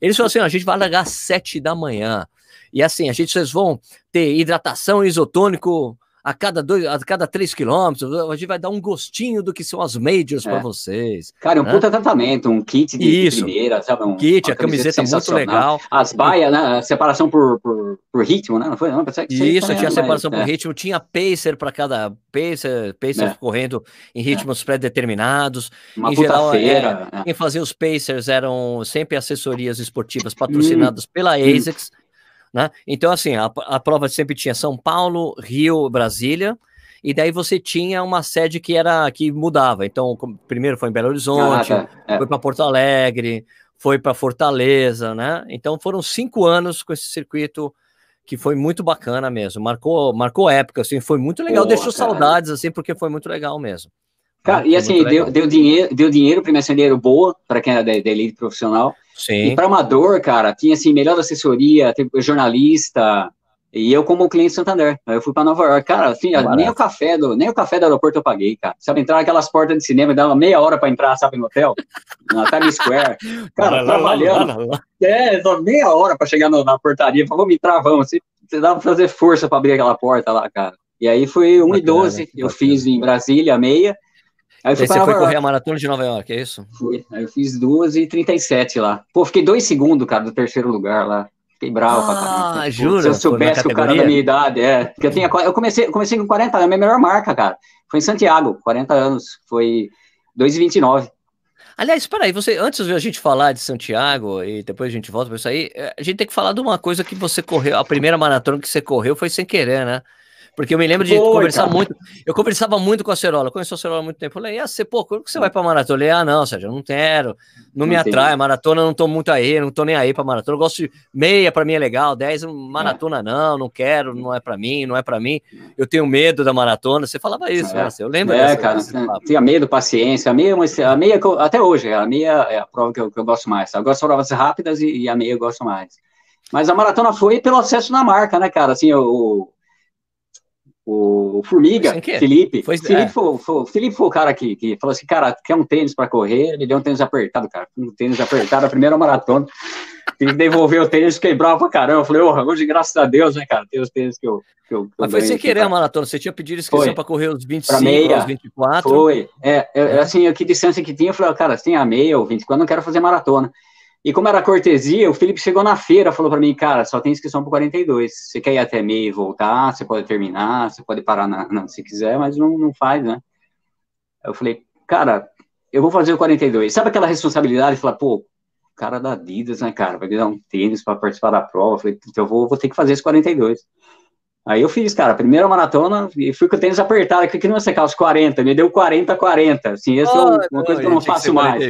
Eles falaram assim: a gente vai largar às 7 da manhã. E assim, a gente, vocês vão ter hidratação isotônico a cada dois, a cada três quilômetros, a gente vai dar um gostinho do que são as majors é. para vocês. Cara, um né? puta tratamento, um kit de Isso. primeira, sabe? Um, kit, a camiseta, muito legal. As baias, né? A separação por, por, por, ritmo, né? Não foi? Não, que Isso, tinha separação mas, por é. ritmo, tinha pacer para cada pacer, pacer é. correndo em ritmos pré-determinados. Em geral, é, é. quem fazia os pacers eram sempre assessorias esportivas patrocinadas hum. pela ASICS. Hum né? Então, assim, a, a prova sempre tinha São Paulo, Rio, Brasília, e daí você tinha uma sede que era que mudava. Então, primeiro foi em Belo Horizonte, ah, é. foi para Porto Alegre, foi para Fortaleza, né? Então foram cinco anos com esse circuito que foi muito bacana mesmo. Marcou, marcou época, assim, foi muito legal. Deixou cara. saudades, assim, porque foi muito legal mesmo. Cara, e assim, deu, deu, dinheiro, deu dinheiro, primeiro dinheiro boa para quem era da, da elite profissional. Sim. E para amador, cara, tinha assim, melhor assessoria, jornalista, e eu como cliente Santander. Aí eu fui para Nova York, cara, assim, nem o café do, nem o café do aeroporto eu paguei, cara. Sabe, entrar naquelas portas de cinema, dava meia hora para entrar, sabe, no hotel, na Times Square. Cara, trabalhando. É, meia hora para chegar no, na portaria, falou, vamos entrar, vamos. Você, você dava pra fazer força para abrir aquela porta lá, cara. E aí foi 1 e 12, eu fiz em Brasília, meia, Aí, você foi correr a maratona de Nova York, é isso? Fui. Aí eu fiz 2 e 37 lá. Pô, fiquei dois segundos, cara, do terceiro lugar lá. Fiquei bravo ah, pra caramba. Ah, juro? Se eu soubesse que o cara da minha idade, é. Porque eu, tinha, eu comecei, comecei com 40 anos, minha melhor marca, cara. Foi em Santiago, 40 anos. Foi 2,29. Aliás, espera aí, você, antes de a gente falar de Santiago e depois a gente volta para isso aí, eh, a gente tem que falar de uma coisa que você correu, a primeira maratona que você correu foi sem querer, né? Porque eu me lembro de conversar cara. muito. Eu conversava muito com a Cerola. Eu conheço a Cerola há muito tempo. Eu falei, ah, você, pô, quando você vai pra maratona? Eu falei, ah, não, Sérgio, eu não quero. Não, não me atrai. Maratona, não tô muito aí, não tô nem aí pra maratona. Eu gosto de meia, pra mim é legal. Dez, maratona não, não quero, não é pra mim, não é pra mim. Eu tenho medo da maratona. Você falava isso, é. né? Eu lembro É, cara, tinha medo, paciência. A meia, é a meia até hoje, a meia é a prova que eu, que eu gosto mais. Eu gosto de provas rápidas e, e, a meia eu gosto mais. Mas a maratona foi pelo acesso na marca, né, cara? Assim, o o Formiga, Felipe, foi, Felipe, é. foi, foi, Felipe foi o cara que, que falou assim, cara, quer um tênis para correr? Ele deu um tênis apertado, cara, um tênis apertado, a primeira maratona, tem que devolver o tênis, quebrava pra caramba, eu falei, oh, hoje, graças a Deus, né, cara, tem os tênis que eu... Que eu, que Mas foi sem querer a maratona, você tinha pedido inscrição para correr os 25, meia, os 24? Foi, é, é, assim, que distância que tinha, eu falei, cara, você tem a meia ou 24, não quero fazer maratona. E como era cortesia, o Felipe chegou na feira, falou para mim, cara, só tem inscrição para 42. Você quer ir até meio e voltar, você pode terminar, você pode parar na, na, se quiser, mas não, não faz, né? Eu falei, cara, eu vou fazer o 42. Sabe aquela responsabilidade? Falar, pô, cara da Adidas, né, cara, vai dar um tênis para participar da prova. Eu falei, então eu vou, vou ter que fazer esse 42. Aí eu fiz, cara, primeira maratona e fui com o tênis apertado, que não ia secar os 40, me deu 40, 40. Assim, essa oh, é uma coisa que eu não faço mais.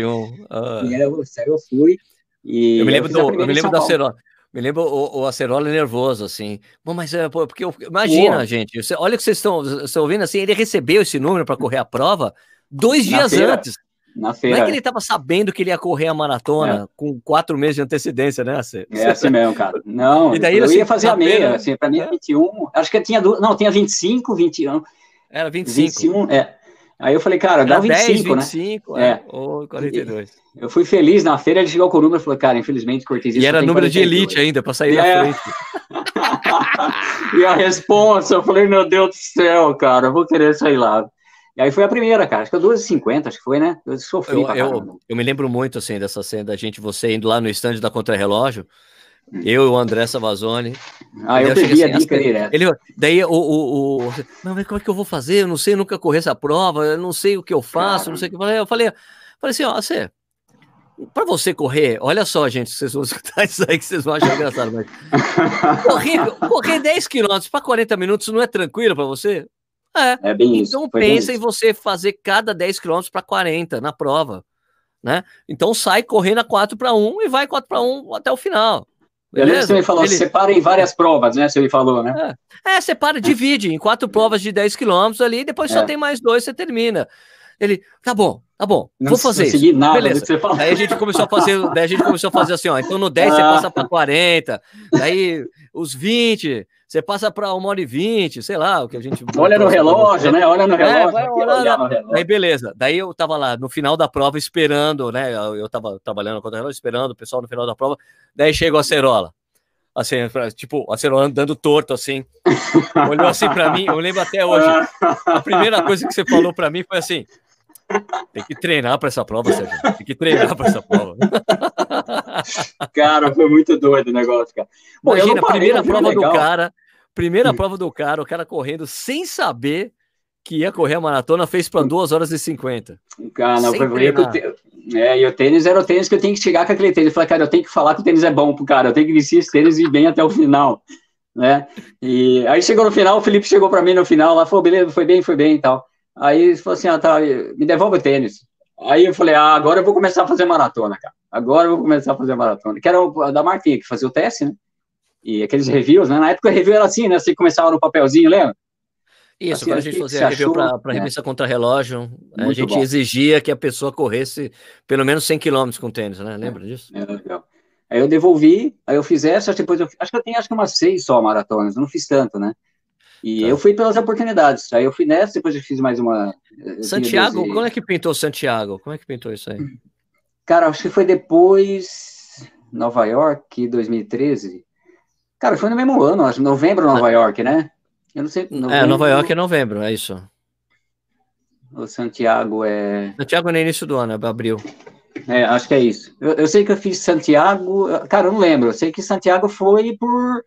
Ah. E eu, sério, eu fui. E eu me lembro, do, eu me lembro da Acerola. Me lembro o, o Acerola nervoso, assim. Bom, mas é, porque imagina, Pô. gente. Você, olha o que vocês estão, estão ouvindo assim. Ele recebeu esse número para correr a prova dois na dias feira. antes. Na feira. Não é que ele estava sabendo que ele ia correr a maratona é. com quatro meses de antecedência, né? Você, é assim mesmo, cara. Não, e daí, eu assim, ia fazer a meia, assim, para mim é 21. Acho que tinha, não, tinha 25, 21. Era 25. 21, é. Aí eu falei, cara, dá 25, 10, 25, né? É. Ou 42. Eu fui feliz na feira, ele chegou com o número e falou, cara, infelizmente, cortesia. E era número 42. de elite ainda, para sair é. na frente. e a resposta, eu falei, meu Deus do céu, cara, eu vou querer sair lá. E aí foi a primeira, cara, acho que é 12h50, acho que foi, né? Eu sofri eu, eu, eu, me lembro muito, assim, dessa cena da gente, você indo lá no estande da Contra-Relógio, eu e o André Savazone. Ah, eu peguei assim, a dica direto. Ele, daí o, o, o, Não, mas como é que eu vou fazer? Eu não sei nunca correr essa prova, eu não sei o que eu faço, não sei o que eu falei. Eu falei, falei assim, ó, você. Para você correr, olha só, gente, vocês vão escutar isso aí que vocês vão achar engraçado, mas. correr, correr 10 quilômetros para 40 minutos não é tranquilo para você? É. É bem isso. Então pensa em você fazer cada 10 quilômetros para 40 na prova. Né? Então sai correndo a 4 para 1 e vai 4 para 1 até o final. Eu lembro que você me falou, ele... separa em várias provas, né? Você me falou, né? É, é separa, divide em quatro provas de 10 quilômetros ali, depois é. só tem mais dois, você termina. Ele, tá bom, tá bom, não, vou fazer isso. Beleza. Daí a gente começou a fazer, daí a gente começou a fazer assim, ó, então no 10 ah. você passa para 40, daí os 20, você passa para uma hora e 20, sei lá, o que a gente Olha no relógio, né? Olha no relógio. É, vai olhar no relógio. Aí beleza. Daí eu tava lá no final da prova esperando, né? Eu tava trabalhando com o relógio esperando o pessoal no final da prova. Daí chegou a Cerola assim, tipo, a Acerola andando torto, assim, olhou assim para mim, eu lembro até hoje, a primeira coisa que você falou para mim foi assim, tem que treinar para essa prova, Sérgio, tem que treinar para essa prova. Cara, foi muito doido o negócio, cara. Bom, Imagina, a primeira prova legal. do cara, primeira prova do cara, o cara correndo sem saber que ia correr a maratona, fez para 2 horas e 50. Cara, não, foi eu, é, e o tênis era o tênis que eu tenho que chegar com aquele tênis. Eu falei, cara, eu tenho que falar que o tênis é bom pro cara, eu tenho que vestir esse tênis e ir bem até o final, né? E aí chegou no final, o Felipe chegou para mim no final, lá falou, beleza, foi bem, foi bem e tal. Aí ele falou assim, ah, tá, me devolve o tênis. Aí eu falei, ah, agora eu vou começar a fazer maratona, cara. Agora eu vou começar a fazer maratona. Que era o da Martinha, que fazia o teste, né? E aqueles reviews, né? Na época o review era assim, né? Você começava no papelzinho, lembra? Isso, assim, quando a gente fazia review para a revista é. Contra-Relógio, a gente bom. exigia que a pessoa corresse pelo menos 100 km com tênis, né? Lembra é, disso? É, legal. Aí eu devolvi, aí eu fiz essa, depois eu, acho que eu tenho acho que umas seis só maratonas, não fiz tanto, né? E tá. eu fui pelas oportunidades. Aí eu fui nessa, depois eu fiz mais uma. Santiago, como é que pintou Santiago? Como é que pintou isso aí? Cara, acho que foi depois Nova York, 2013. Cara, foi no mesmo ano, acho, novembro, Nova ah. York, né? Eu não sei. Novembro... É, Nova York é novembro, é isso. O Santiago é. Santiago é no início do ano, é abril. É, acho que é isso. Eu, eu, sei que eu fiz Santiago. Cara, eu não lembro. Eu sei que Santiago foi por.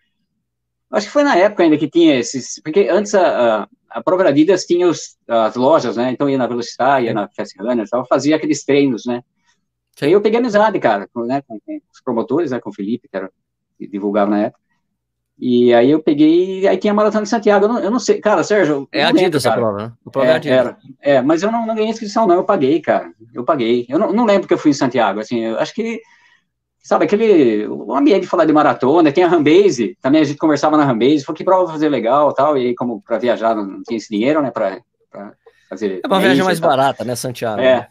Acho que foi na época ainda que tinha esses. Porque antes a, a, a própria Adidas tinha os, as lojas, né? Então ia na Velocidade, ia na Fast Runner, tal, fazia aqueles treinos, né? Aí eu peguei amizade, cara, com, né, com, com os promotores, né, com o Felipe, que, era, que divulgava na época. E aí eu peguei, aí tinha a Maratona de Santiago, eu não, eu não sei, cara, Sérgio... É a Adidas a prova, né? A prova é, é Adidas. Era, é, mas eu não, não ganhei inscrição não, eu paguei, cara, eu paguei. Eu não, não lembro que eu fui em Santiago, assim, eu acho que, sabe, aquele, o ambiente de falar de maratona, tem a Rambase, também a gente conversava na Rambase, falou que prova fazer legal tal, e aí como para viajar não, não tinha esse dinheiro, né, para fazer... É uma viagem mais barata, né, Santiago? É, né?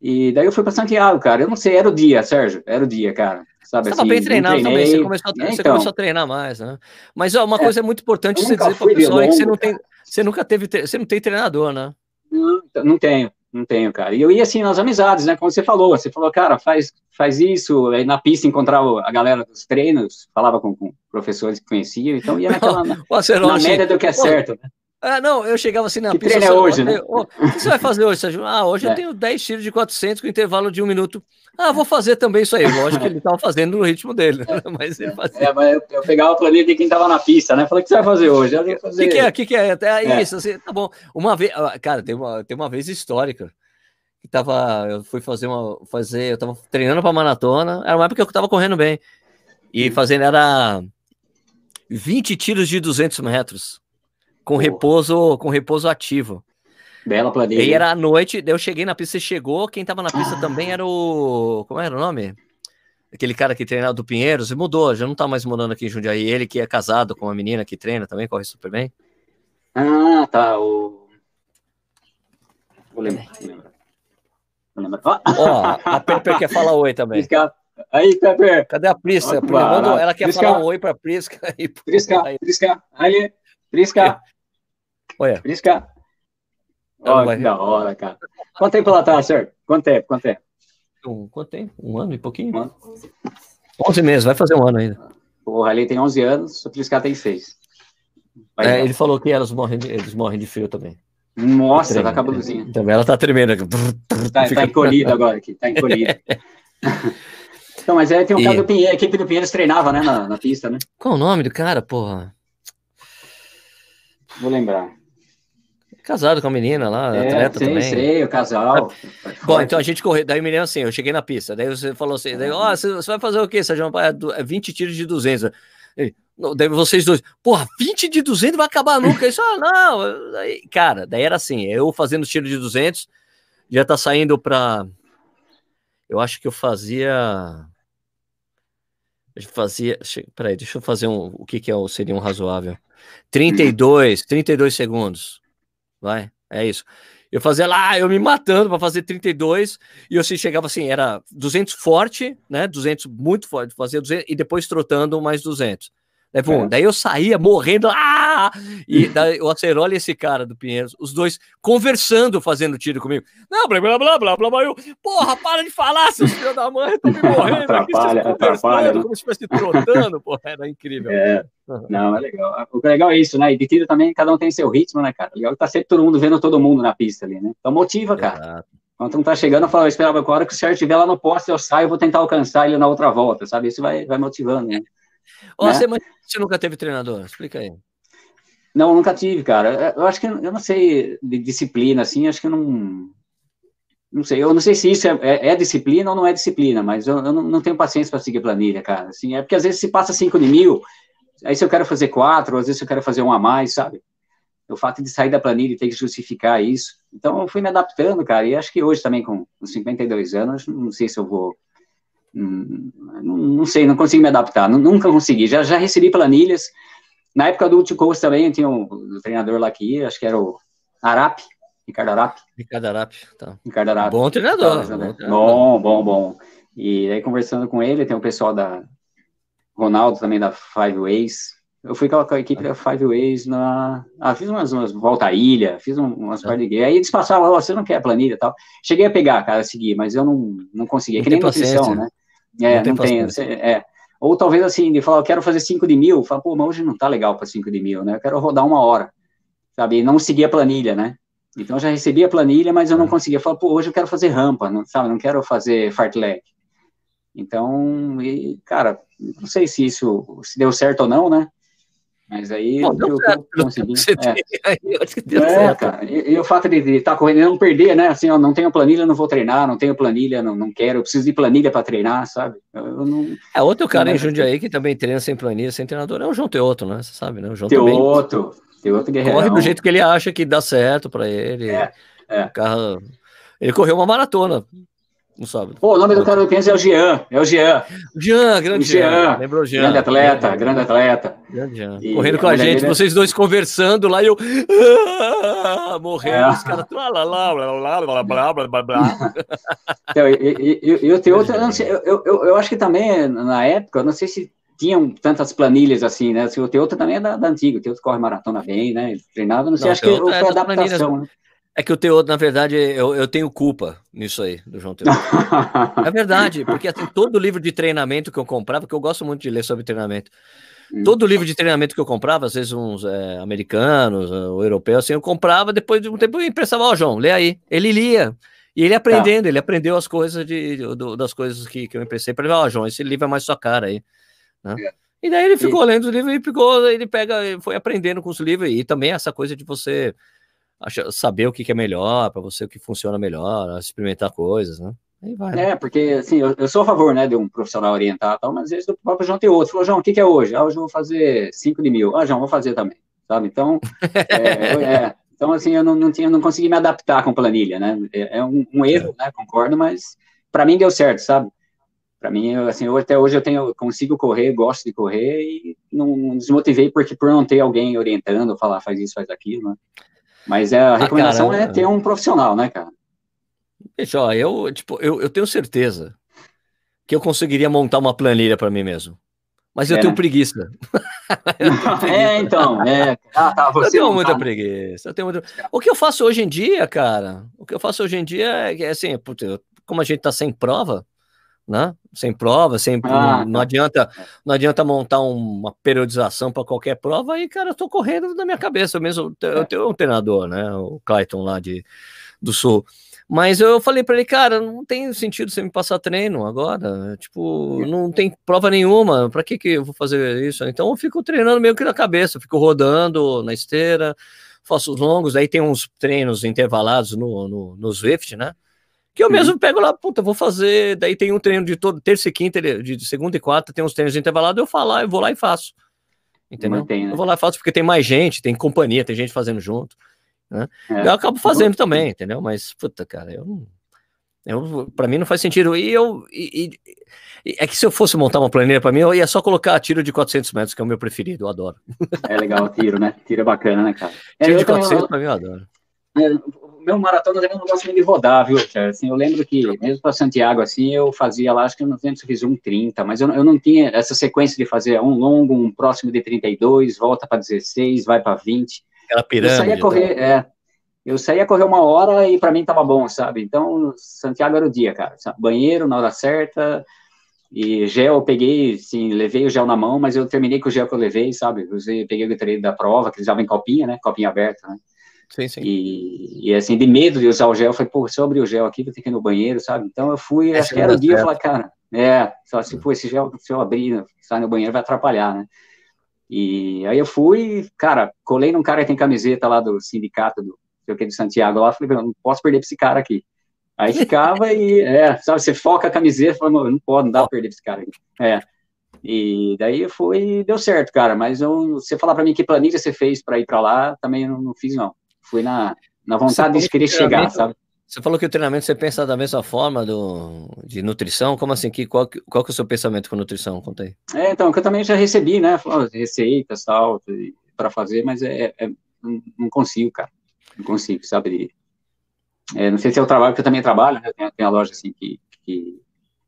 e daí eu fui para Santiago, cara, eu não sei, era o dia, Sérgio, era o dia, cara. Sabe, você assim, bem treinado também, você começou, a, é, então, começou a treinar mais, né? Mas ó, uma é, coisa é muito importante você dizer para o pessoal é que você não tem, você nunca teve, você não tem treinador, né? Não, não tenho, não tenho, cara. E eu ia assim nas amizades, né? Como você falou, você falou, cara, faz, faz isso. Aí na pista encontrava a galera dos treinos, falava com, com professores que conheciam, então ia naquela, na, na média do que é certo, né? Ah, não, eu chegava assim na que pista. Treino é hoje, né? o que você vai fazer hoje, Sérgio? Ah, hoje é. eu tenho 10 tiros de 400 com intervalo de um minuto. Ah, vou fazer também isso aí. Lógico que ele estava fazendo no ritmo dele, né? mas ele fazia. É, mas eu, eu pegava o planilha de quem estava na pista, né? Falei, o que você vai fazer hoje? O fazer... que, que, é? O que, que é? É, é. isso, assim, tá bom. Uma vez, ah, cara, tem uma, tem uma vez histórica que tava, eu fui fazer uma, fazer, eu tava treinando para maratona, era uma época que eu tava correndo bem, e fazendo era 20 tiros de 200 metros com repouso, com repouso ativo. Bela planilha. E era à noite, daí eu cheguei na pista, você chegou, quem tava na pista ah. também era o. Como era o nome? Aquele cara que treinava do Pinheiros, e mudou, já não tá mais morando aqui em Jundiaí. Ele que é casado com uma menina que treina também, corre super bem. Ah, tá. O. Vou lembrar. Ó, a Pepper quer falar oi também. Aí, Pepper. Cadê a Prisca? Ela quer Prisca. falar um oi pra Prisca. Prisca, Prisca, ali. Prisca. Olha. Prisca. Olha que da hora, cara. Quanto tempo ela tá, senhor? Quanto tempo? Quanto tempo? Um, quanto tempo? Um ano e pouquinho? Um ano. 11 meses, vai fazer um ano ainda. Porra, ali tem 11 anos, o Prisca tem 6. É, ele falou que elas morrem de, eles morrem de frio também. Nossa, tá a blusinha. Também ela tá tremendo. Tá, tá encolhida agora aqui, tá encolhida. então, mas é, tem um e... caso do Pinheiro, a equipe do Pinheiros treinava, né, na, na pista, né? Qual o nome do cara, porra? Vou lembrar. Casado com a menina lá, é, atleta sim, também. Sei, o casal. Bom, então a gente correu. Daí me lembro assim, eu cheguei na pista. Daí você falou assim: daí, oh, você, vai fazer o quê, Sérgio? É 20 é tiros de 200. Daí vocês dois, porra, 20 de 200 vai acabar nunca. Isso, ah, não. Daí, cara, daí era assim: eu fazendo tiro de 200, já tá saindo pra. Eu acho que eu fazia fazia. Peraí, deixa eu fazer um. O que, que é, seria um razoável? 32, 32 segundos. Vai, é isso. Eu fazia lá, eu me matando para fazer 32, e eu chegava assim, era 200 forte, né? 200 muito forte, fazia 200, e depois trotando mais 200. Daí, bom, é. daí eu saía morrendo, ah! e daí, o Aceroli e esse cara do Pinheiros, os dois conversando, fazendo tiro comigo. Não, blá, blá, blá, blá, blá, blá. Eu, porra, para de falar, seus filhos da mãe, eu tô me morrendo atrapalha, aqui, atrapalha, como se estivesse trotando, porra, era incrível. É. Não, é legal. O legal é isso, né? E de tiro também, cada um tem seu ritmo, né, cara? Legal tá sempre todo mundo vendo todo mundo na pista ali, né? Então motiva, cara. Exato. Quando um tá chegando, eu falo, eu esperava a hora que o certo estiver lá no poste, eu saio, eu vou tentar alcançar ele na outra volta, sabe? Isso vai, vai motivando, né? Né? você, você nunca teve treinador? Explica aí. Não, nunca tive, cara. Eu acho que eu não sei de disciplina, assim, acho que eu não. Não sei, eu não sei se isso é, é, é disciplina ou não é disciplina, mas eu, eu não, não, tenho paciência para seguir planilha, cara. Assim, é porque às vezes se passa 5 de mil, aí se eu quero fazer quatro, às vezes eu quero fazer um a mais, sabe? O fato de sair da planilha e ter que justificar isso. Então eu fui me adaptando, cara, e acho que hoje também, com 52 anos, não sei se eu vou não, não, sei, não consigo me adaptar, nunca consegui. Já, já recebi planilhas. Na época do Ulticoast também, eu tinha um, um, treinador lá que ia, acho que era o Arap, Ricardo Arap. Ricardo Arap, tá. Ricardo Arap. Bom treinador. Bom, treinador. bom, bom, bom. E aí, conversando com ele, tem o pessoal da Ronaldo também, da Five Ways. Eu fui com a, equipe da Five Ways na. Ah, fiz umas, umas volta à ilha, fiz um, umas é. partes de Aí eles passavam, oh, você não quer planilha e tal. Cheguei a pegar, cara, a seguir, mas eu não, não consegui. É que nem nutrição, né? É, não, não tem. é. Ou talvez assim, de falar, eu quero fazer 5 de mil, fala, pô, mas hoje não tá legal para 5 de mil, né? Eu quero rodar uma hora, sabe? E não seguir a planilha, né? Então eu já recebi a planilha, mas eu não é. conseguia. Eu falo, pô, hoje eu quero fazer rampa, não, sabe? Não quero fazer fartlek. Então, e, cara, não sei se isso se deu certo ou não, né? Mas aí Bom, eu, consegui. É, é cara. E, e, o fato de estar tá correndo e não perder, né? Assim, ó, não tenho planilha, não vou treinar, não tenho planilha, não, não quero, eu preciso de planilha para treinar, sabe? Eu não, é outro cara em Jundiaí que também treina sem planilha, sem treinador, é o João Teoto, né? Você sabe, né? O João Teoto, Teoto Guerreiro. Corre do jeito que ele acha que dá certo para ele. É, é. Carro... Ele correu uma maratona Pô, o nome do cara do Kansas é o Jean. É o Jean. Jean, grande Jean. Jean. Lembrou Jean. Grande atleta, é, grande atleta. Grande Jean. E Correndo com a gente, dele... vocês dois conversando lá e eu. Ah, morrendo, é. os caras. Lá, lá, lá, blá, blá, blá, blá, blá. Então, e, e, e, eu tenho outra. Eu, eu, eu acho que também, na época, eu não sei se tinham tantas planilhas assim, né? O Teoto também é da, da antiga, o Teoto corre maratona bem, né? Ele treinava, não sei, não, acho que foi é adaptação, né? É que o Teodo, na verdade, eu, eu tenho culpa nisso aí, do João Teodo. é verdade, porque assim, todo livro de treinamento que eu comprava, que eu gosto muito de ler sobre treinamento, hum. todo livro de treinamento que eu comprava, às vezes uns é, americanos, uh, ou europeus, assim, eu comprava, depois de um tempo eu emprestava, ó, oh, João, lê aí. Ele lia. E ele aprendendo, tá. ele aprendeu as coisas de, do, das coisas que, que eu emprestei para ele, ó, oh, João, esse livro é mais sua cara aí. Né? É. E daí ele ficou e... lendo os livros e ficou, ele pega, foi aprendendo com os livros, e também essa coisa de você saber o que, que é melhor para você, o que funciona melhor, experimentar coisas, né? Aí vai. Né? É, porque assim, eu, eu, sou a favor, né, de um profissional orientar tal, mas às vezes o próprio João tem outro. Falou, João, o que, que é hoje? Ah, hoje eu vou fazer 5 de mil. Ah, João, vou fazer também, sabe? Então, é, é, então assim, eu não, não, tinha, não consegui me adaptar com planilha, né? É, é um, um, erro, né, concordo, mas para mim deu certo, sabe? Para mim, assim, eu, até hoje eu tenho, consigo correr, gosto de correr e não, não desmotivei porque por não ter alguém orientando, falar faz isso, faz aquilo, né? Mas é, a ah, recomendação ah, cara, é ter um profissional, né, cara? Ó, eu, tipo, eu, eu tenho certeza que eu conseguiria montar uma planilha para mim mesmo. Mas eu, é, tenho né? preguiça. eu tenho preguiça. É, então, é. Ah, tá, eu tenho muita tá. preguiça. Eu tenho muito... O que eu faço hoje em dia, cara, o que eu faço hoje em dia é, é assim, como a gente tá sem prova, né? Sem prova, sem ah, não, tá. adianta, não adianta montar uma periodização para qualquer prova. Aí, cara, eu tô correndo na minha cabeça. Eu mesmo eu é. tenho um treinador, né? O Clayton lá de do Sul. Mas eu falei para ele, cara, não tem sentido você me passar treino agora. Tipo, não tem prova nenhuma. Para que que eu vou fazer isso? Então eu fico treinando meio que na cabeça, fico rodando na esteira, faço os longos. Aí tem uns treinos intervalados no, no, no Swift, né? Que eu uhum. mesmo pego lá, puta, vou fazer. Daí tem um treino de todo, terça e quinta, de segunda e quarta, tem uns treinos intervalados, eu falo lá, eu vou lá e faço. Entendeu? Mantém, né? Eu vou lá e faço porque tem mais gente, tem companhia, tem gente fazendo junto. Né? É. Eu acabo fazendo também, entendeu? Mas, puta, cara, eu não. Para mim não faz sentido. E eu. E, e, é que se eu fosse montar uma planilha para mim, eu ia só colocar tiro de 400 metros, que é o meu preferido, eu adoro. É legal, tiro, né? Tiro é bacana, né, cara? É, tiro de 400 para mim, eu adoro. É, meu maratona também não gosto nem de rodar, viu, Assim, eu lembro que, mesmo para Santiago, assim, eu fazia lá, acho que eu não lembro se eu fiz um 30, mas eu, eu não tinha essa sequência de fazer um longo, um próximo de 32, volta para 16, vai para 20. Aquela pirâmide. Eu saía correr, né? é, eu saía correr uma hora e para mim tava bom, sabe? Então, Santiago era o dia, cara. Sabe? Banheiro na hora certa, e gel eu peguei, sim, levei o gel na mão, mas eu terminei com o gel que eu levei, sabe? Eu peguei o treino da prova, que eles usavam em copinha, né? Copinha aberta, né? Sim, sim. E, e, assim, de medo de usar o gel, eu falei, pô, se eu abrir o gel aqui, vou ter que ir no banheiro, sabe? Então eu fui, Esse acho que era o dia, eu falei, cara, é, só se, pô, esse gel, se eu abrir, sair no banheiro, vai atrapalhar, né? E aí eu fui, cara, colei num cara que tem camiseta lá do sindicato do, sei o que, de Santiago lá, falei, não posso perder pra esse cara aqui. Aí ficava e, é, sabe, você foca a camiseta, fala, não pode, não dá pra perder pra esse cara aqui. É. E daí foi deu certo, cara, mas eu, você falar pra mim que planilha você fez pra ir pra lá, também não, não fiz, não fui na, na vontade de querer chegar, sabe? Você falou que o treinamento você pensa da mesma forma do, de nutrição? Como assim? Que, qual, qual que é o seu pensamento com nutrição? Conta aí. É, então, que eu também já recebi, né? Receitas tal, para fazer, mas é, é, não consigo, cara. Não consigo, sabe? É, não sei se é o trabalho, que eu também trabalho, né? Tem, tem a loja assim que, que,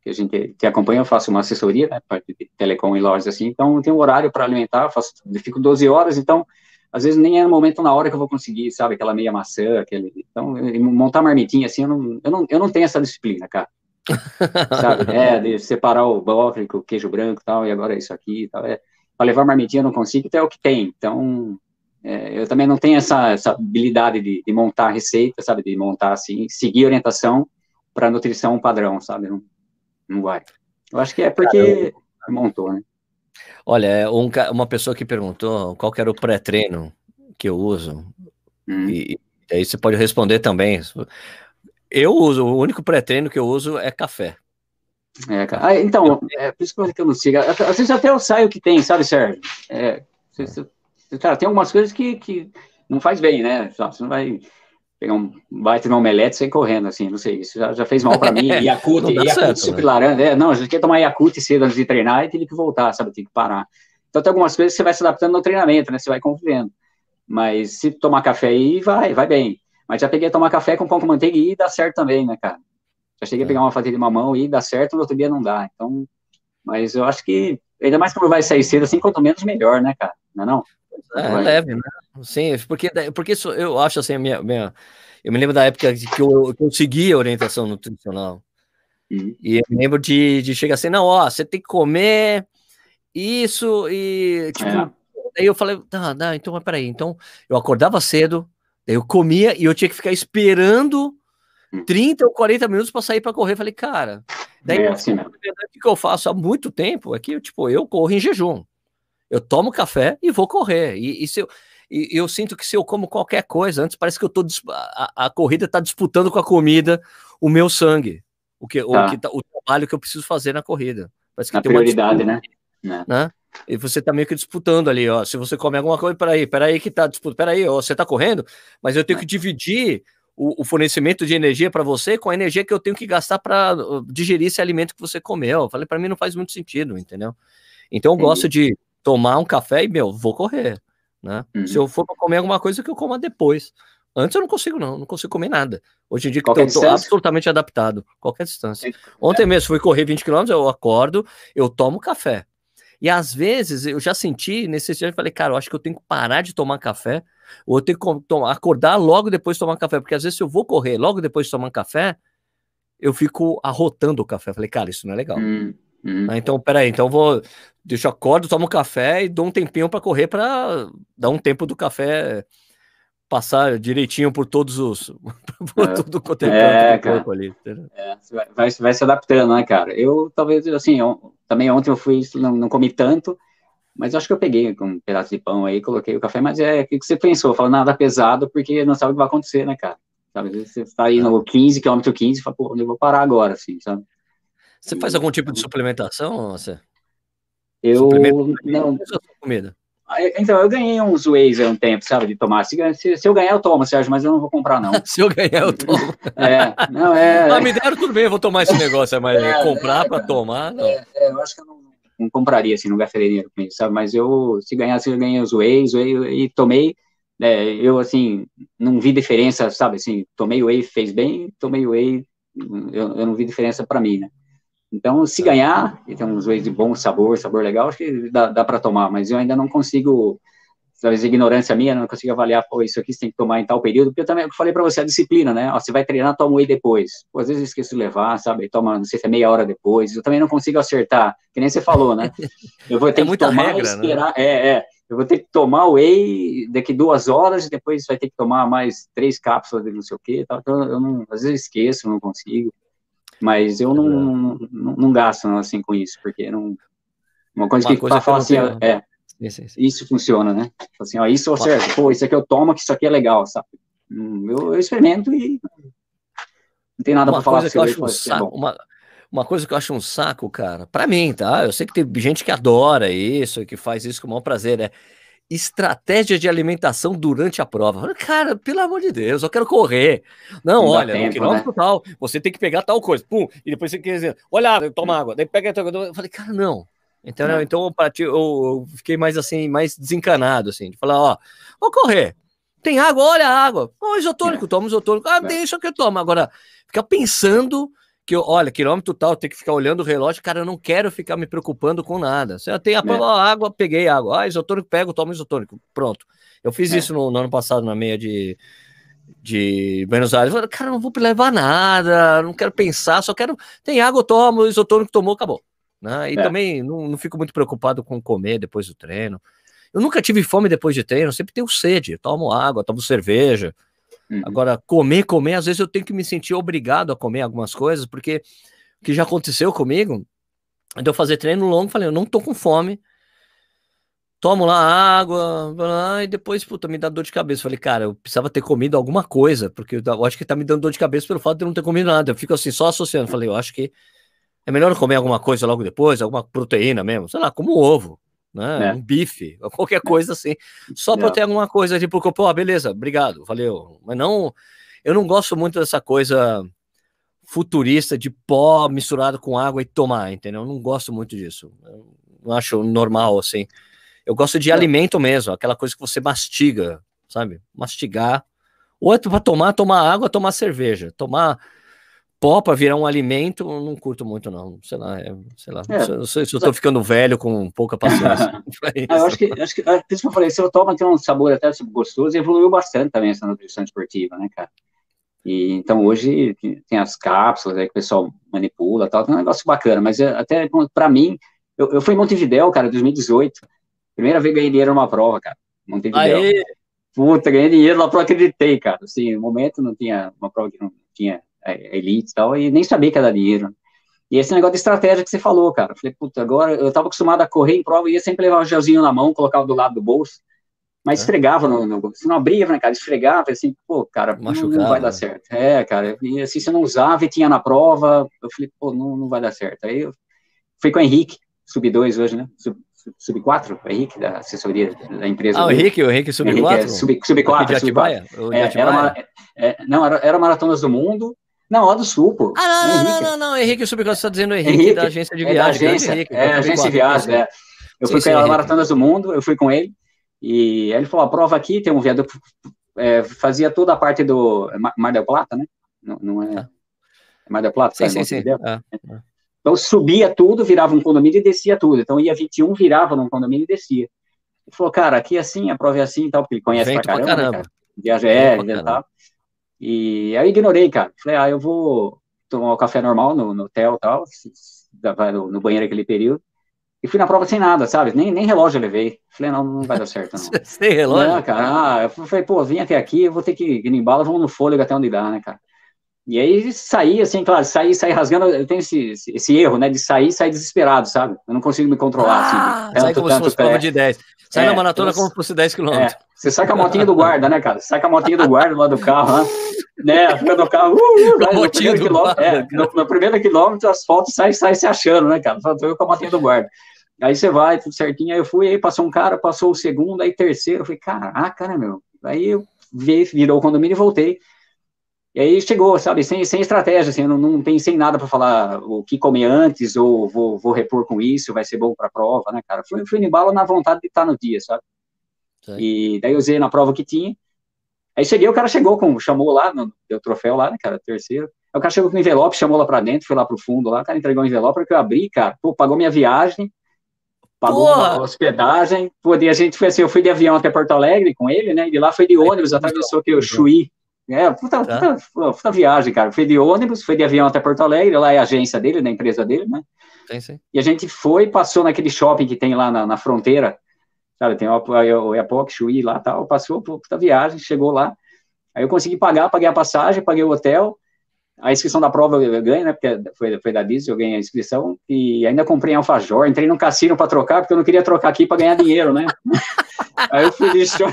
que, a gente que acompanha, eu faço uma assessoria, né? Parte de telecom e lojas assim, então tem um horário para alimentar, faço, fico 12 horas, então às vezes nem é no momento, na hora que eu vou conseguir, sabe, aquela meia maçã, aquele... Então, montar marmitinha assim, eu não, eu não, eu não tenho essa disciplina, cara. sabe, é, de separar o brócolis, o queijo branco e tal, e agora é isso aqui e tal, é, para levar marmitinha eu não consigo, então é o que tem, então, é, eu também não tenho essa, essa habilidade de, de, montar receita, sabe, de montar assim, seguir orientação para nutrição padrão, sabe, não, não vai. Eu acho que é porque montou, né. Olha, é um, uma pessoa que perguntou qual que era o pré-treino que eu uso. Hum. E, e aí você pode responder também. Eu uso, o único pré-treino que eu uso é café. É, ah, então, é por isso que eu não sigo. Às vezes até eu saio que tem, sabe, Sérgio? É, você, você, cara, tem algumas coisas que, que não faz bem, né? Você não vai pegar um baita no omelete sem correndo, assim, não sei, isso já, já fez mal para mim, Yakult, Yakult suco né? é, não, a gente quer tomar Yakult cedo antes de treinar e tem que voltar, sabe, tem que parar. Então tem algumas coisas que você vai se adaptando no treinamento, né, você vai convivendo, mas se tomar café aí, vai, vai bem, mas já peguei a tomar café com pão com manteiga e dá certo também, né, cara, já cheguei a é. pegar uma fatia de mamão e dá certo, no outro dia não dá, então, mas eu acho que, ainda mais quando vai sair cedo, assim, quanto menos melhor, né, cara, não é não? É, leve, né? Sim, porque, porque isso, eu acho assim, minha, minha, eu me lembro da época que eu, que eu seguia orientação nutricional. Uhum. E eu me lembro de, de chegar assim, não, ó, você tem que comer isso e, tipo, é. aí eu falei, tá, tá, então, mas peraí, então, eu acordava cedo, eu comia e eu tinha que ficar esperando 30 hum. ou 40 minutos para sair para correr. Falei, cara, daí é assim, o que eu faço há muito tempo é que, tipo, eu corro em jejum. Eu tomo café e vou correr. E, e se eu, e eu sinto que se eu como qualquer coisa, antes parece que eu tô a, a corrida está disputando com a comida o meu sangue, o que, tá. o, que tá, o trabalho que eu preciso fazer na corrida. Parece que na tem prioridade, uma disputa, né? né? E você tá meio que disputando ali, ó. Se você come alguma coisa, peraí, peraí que tá disputando, peraí, ó, você tá correndo, mas eu tenho que dividir o, o fornecimento de energia para você com a energia que eu tenho que gastar para digerir esse alimento que você comeu. Eu falei, para mim não faz muito sentido, entendeu? Então eu gosto de tomar um café e, meu, vou correr, né? Uhum. Se eu for comer alguma coisa que eu coma depois. Antes eu não consigo, não, não consigo comer nada. Hoje em dia que eu estou absolutamente adaptado, qualquer distância. Ontem mesmo fui correr 20 km, eu acordo, eu tomo café. E às vezes eu já senti necessidade, falei, cara, eu acho que eu tenho que parar de tomar café, ou eu tenho que tomar, acordar logo depois de tomar café, porque às vezes se eu vou correr logo depois de tomar café, eu fico arrotando o café. Falei, cara, isso não é legal. Hum. Uhum. Né, então, peraí, então vou. Deixa eu acordo, tomo café e dou um tempinho para correr para dar um tempo do café passar direitinho por todos os. por é. tudo quanto é, corpo ali. É, vai, vai se adaptando, né, cara? Eu talvez, assim, eu, também ontem eu fui, não, não comi tanto, mas acho que eu peguei um pedaço de pão aí, coloquei o café, mas é o que você pensou? Falou nada pesado, porque não sabe o que vai acontecer, né, cara? Sabe, você está aí no 15, quilômetro 15, fala, pô, eu vou parar agora, assim, sabe? Você faz algum tipo de suplementação, você? Eu não. Comida? Então, eu ganhei uns Waze há um tempo, sabe, de tomar. Se, se, eu ganhar, eu tomo, Sérgio, mas eu não vou comprar, não. se eu ganhar, eu tomo. é, não, é... Ah, me deram tudo bem, eu vou tomar esse negócio, mas é, comprar é, para tomar, não. É, é, eu acho que eu não, não compraria, assim, não gastaria dinheiro com isso, sabe, mas eu, se ganhar, se eu ganhei os Waze, e tomei, é, eu, assim, não vi diferença, sabe, assim, tomei o Whey, fez bem, tomei o Whey, eu, eu não vi diferença para mim, né. Então, se ganhar, e tem uns Whey de bom sabor, sabor legal, acho que dá, dá para tomar, mas eu ainda não consigo, talvez ignorância minha, não consigo avaliar, pô, isso aqui você tem que tomar em tal período, porque eu também eu falei para você a disciplina, né, Ó, você vai treinar, toma o Whey depois, pô, às vezes eu esqueço de levar, sabe, toma, não sei se é meia hora depois, eu também não consigo acertar, que nem você falou, né, eu vou ter é que tomar regra, esperar, né? é, é, eu vou ter que tomar o whey daqui duas horas, e depois vai ter que tomar mais três cápsulas de não sei o que, tal. Então, eu não, às vezes esqueço, não consigo, mas eu não, não, não, não gasto assim com isso, porque não, uma coisa uma que coisa fala assim, é, sim, sim. isso funciona, né? Assim, ó, isso, certo, pô, isso aqui eu tomo, que isso aqui é legal, sabe? Hum, eu, eu experimento e não tem nada para falar. Que eu acho um saco, uma, uma coisa que eu acho um saco, cara, para mim, tá? Eu sei que tem gente que adora isso, que faz isso com o maior prazer, é estratégia de alimentação durante a prova. Cara, pelo amor de Deus, eu quero correr. Não, não olha, tempo, no quilômetro né? tal, você tem que pegar tal coisa, pum, e depois você quer dizer, olha, toma água, daí pega Eu falei, cara, não. Então, não. então eu, eu, fiquei mais assim, mais desencanado, assim, de falar, ó, vou correr. Tem água, olha a água. Ó, isotônico, é. toma isotônico. Ah, é. deixa que eu tomo. Agora, ficar pensando que, olha, quilômetro tal, tem que ficar olhando o relógio, cara, eu não quero ficar me preocupando com nada. Você tem a é. água, peguei água, ah, isotônico, pego, tomo isotônico, pronto. Eu fiz é. isso no, no, ano passado, na meia de, de Buenos Aires. Eu falei, cara, não vou levar nada, não quero pensar, só quero, tem água, eu tomo, isotônico tomou, acabou. Né? E é. também não, não fico muito preocupado com comer depois do treino. Eu nunca tive fome depois de treino, sempre tenho sede, tomo água, tomo cerveja, Uhum. Agora, comer, comer, às vezes eu tenho que me sentir obrigado a comer algumas coisas, porque o que já aconteceu comigo, de eu fazer treino longo, falei, eu não tô com fome, tomo lá água, e depois, puta, me dá dor de cabeça. Falei, cara, eu precisava ter comido alguma coisa, porque eu acho que tá me dando dor de cabeça pelo fato de eu não ter comido nada. Eu fico assim, só associando. Falei, eu acho que é melhor comer alguma coisa logo depois, alguma proteína mesmo, sei lá, como ovo né? É. Um bife, qualquer coisa assim, só para ter alguma coisa tipo, pô, beleza, obrigado, valeu. Mas não, eu não gosto muito dessa coisa futurista de pó misturado com água e tomar, entendeu? Eu não gosto muito disso. Eu não acho normal assim. Eu gosto de é. alimento mesmo, aquela coisa que você mastiga, sabe? Mastigar. Ou é para tomar, tomar água, tomar cerveja, tomar pó para virar um alimento, não curto muito, não. Sei lá, é, sei lá. É, não sei se eu tô ficando velho com pouca paciência. ah, eu acho que, acho que, é, por isso que eu falei, se eu tomo tem um sabor até gostoso e evoluiu bastante também essa nutrição esportiva, né, cara? E, então hoje tem as cápsulas aí que o pessoal manipula tal, tem um negócio bacana, mas é, até para mim, eu, eu fui em Montevidéu, cara, 2018, primeira vez ganhei dinheiro numa prova, cara, Montevidéu. Aê! Puta, ganhei dinheiro na prova, acreditei, cara, assim, no momento não tinha, uma prova que não tinha é, elite e tal, e nem sabia que era dinheiro. E esse negócio de estratégia que você falou, cara, eu falei, puta, agora eu tava acostumado a correr em prova, ia sempre levar o gelzinho na mão, colocava do lado do bolso, mas é. esfregava no, no, se não abria, né, cara, esfregava, assim, pô, cara, não, não, vai dar certo. É, cara, e assim, você não usava e tinha na prova, eu falei, pô, não, não vai dar certo. Aí eu fui com o Henrique, sub 2 hoje, né, sub, sub 4, o Henrique, da assessoria da empresa. Ah, o Henrique, o Henrique sub 4? É, sub, sub 4, sub 4. É, era, é, não, era, era Maratonas do Mundo, não, lá do Sul, pô. Ah, não, não, não, não, não, Henrique Subcosta está dizendo Henrique, Henrique, da agência de viagem. É, agência, Henrique, é, agência de viagem, é. Eu sim, fui com a Maratonas do Mundo, eu fui com ele, e ele falou, a prova aqui tem um viaduto, é, fazia toda a parte do Mar del Plata, né? Não, não é... Ah. Mar del Plata, sim, sim, sim. Ah, ah. Então subia tudo, virava um condomínio e descia tudo. Então ia 21, virava num condomínio e descia. Ele falou, cara, aqui é assim, a prova é assim e tal, porque ele conhece Vento pra caramba, pra caramba. Né, Viaja é, e tal. E aí ignorei, cara. Falei, ah, eu vou tomar o um café normal no, no hotel e tal, no, no banheiro aquele período. E fui na prova sem nada, sabe? Nem, nem relógio eu levei. Falei, não, não vai dar certo, não. sem relógio? Não, cara. Ah, eu falei, pô, vim até aqui, eu vou ter que ir no embalo, vamos no fôlego até onde dá, né, cara? E aí saí, assim, claro, saí, saí rasgando, eu tenho esse, esse erro, né, de sair sair desesperado, sabe? Eu não consigo me controlar, assim, ah, assim. Tanto, sai como tanto, se fosse prova de 10. Sai é, na maratona então, como se fosse 10 km. É, você sai com a motinha do guarda, né, cara? Sai com a motinha do guarda lá do carro, né? né? Fica no carro, uh, uh, no, primeiro quilômetro, é, no, no, primeiro quilômetro as fotos saem sai se achando, né, cara? Eu com a motinha do guarda. Aí você vai, tudo certinho. Aí eu fui, aí passou um cara, passou o segundo, aí terceiro. Eu falei, caraca, né, meu? Aí eu vi, virou o condomínio e voltei. E aí chegou, sabe, sem, sem estratégia, assim, eu não, não pensei em nada para falar o que comer antes, ou vou, vou repor com isso, vai ser bom para a prova, né, cara? Fui, fui no embalo na vontade de estar no dia, sabe? Sim. E daí eu usei na prova que tinha. Aí cheguei, o cara chegou, com, chamou lá, no, deu troféu lá, né, cara, terceiro. Aí o cara chegou com o envelope, chamou lá para dentro, foi lá pro fundo lá, o cara entregou o envelope, que eu abri, cara, pô, pagou minha viagem, pagou a hospedagem, pô, e a gente foi assim, eu fui de avião até Porto Alegre com ele, né, e lá foi de ônibus, atravessou aqui o Chuí, é, puta, tá. puta, puta, viagem, cara. Foi de ônibus, foi de avião até Porto Alegre, lá é a agência dele, da empresa dele, né? Sim, sim. E a gente foi, passou naquele shopping que tem lá na, na fronteira, sabe? Tem o, o Epoch, Chuí lá tal. Passou, puta viagem, chegou lá. Aí eu consegui pagar, paguei a passagem, paguei o hotel. A inscrição da prova eu ganhei, né? Porque foi, foi da Disney, eu ganhei a inscrição. E ainda comprei alfajor, entrei no cassino para trocar, porque eu não queria trocar aqui para ganhar dinheiro, né? Aí eu fui de eu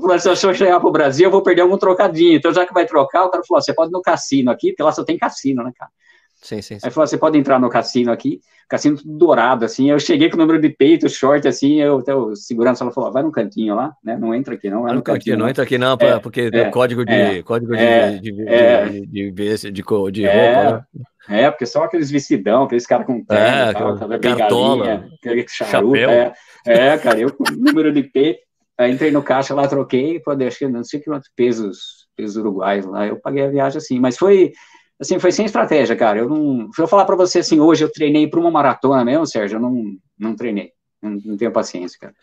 falei, se eu chegar pro Brasil, eu vou perder algum trocadinho. Então, já que vai trocar, o cara falou, você pode ir no cassino aqui, porque lá só tem cassino, né, cara? Sim, sim, sim. Aí falou, você pode entrar no cassino aqui, cassino dourado, assim. Eu cheguei com o número de peito, short, assim, eu, até o segurança falou, vai no cantinho lá, né? Não entra aqui, não. Vai no cantinho, não, não entra aqui, não, pra, é, porque é, código de é, código de, é, de, de, é, de, de, é. roupa, né? É, porque só aqueles vestidão, aqueles caras com terno, é, tal, cartola, charuto, chapéu. É, é, cara, eu com o número de peito, Aí entrei no caixa lá, troquei, pô, acho que não sei quantos pesos, pesos uruguais lá, eu paguei a viagem assim, mas foi, assim, foi sem estratégia, cara, eu não, se eu falar para você assim, hoje eu treinei para uma maratona mesmo, Sérgio, eu não, não treinei, não, não tenho paciência, cara.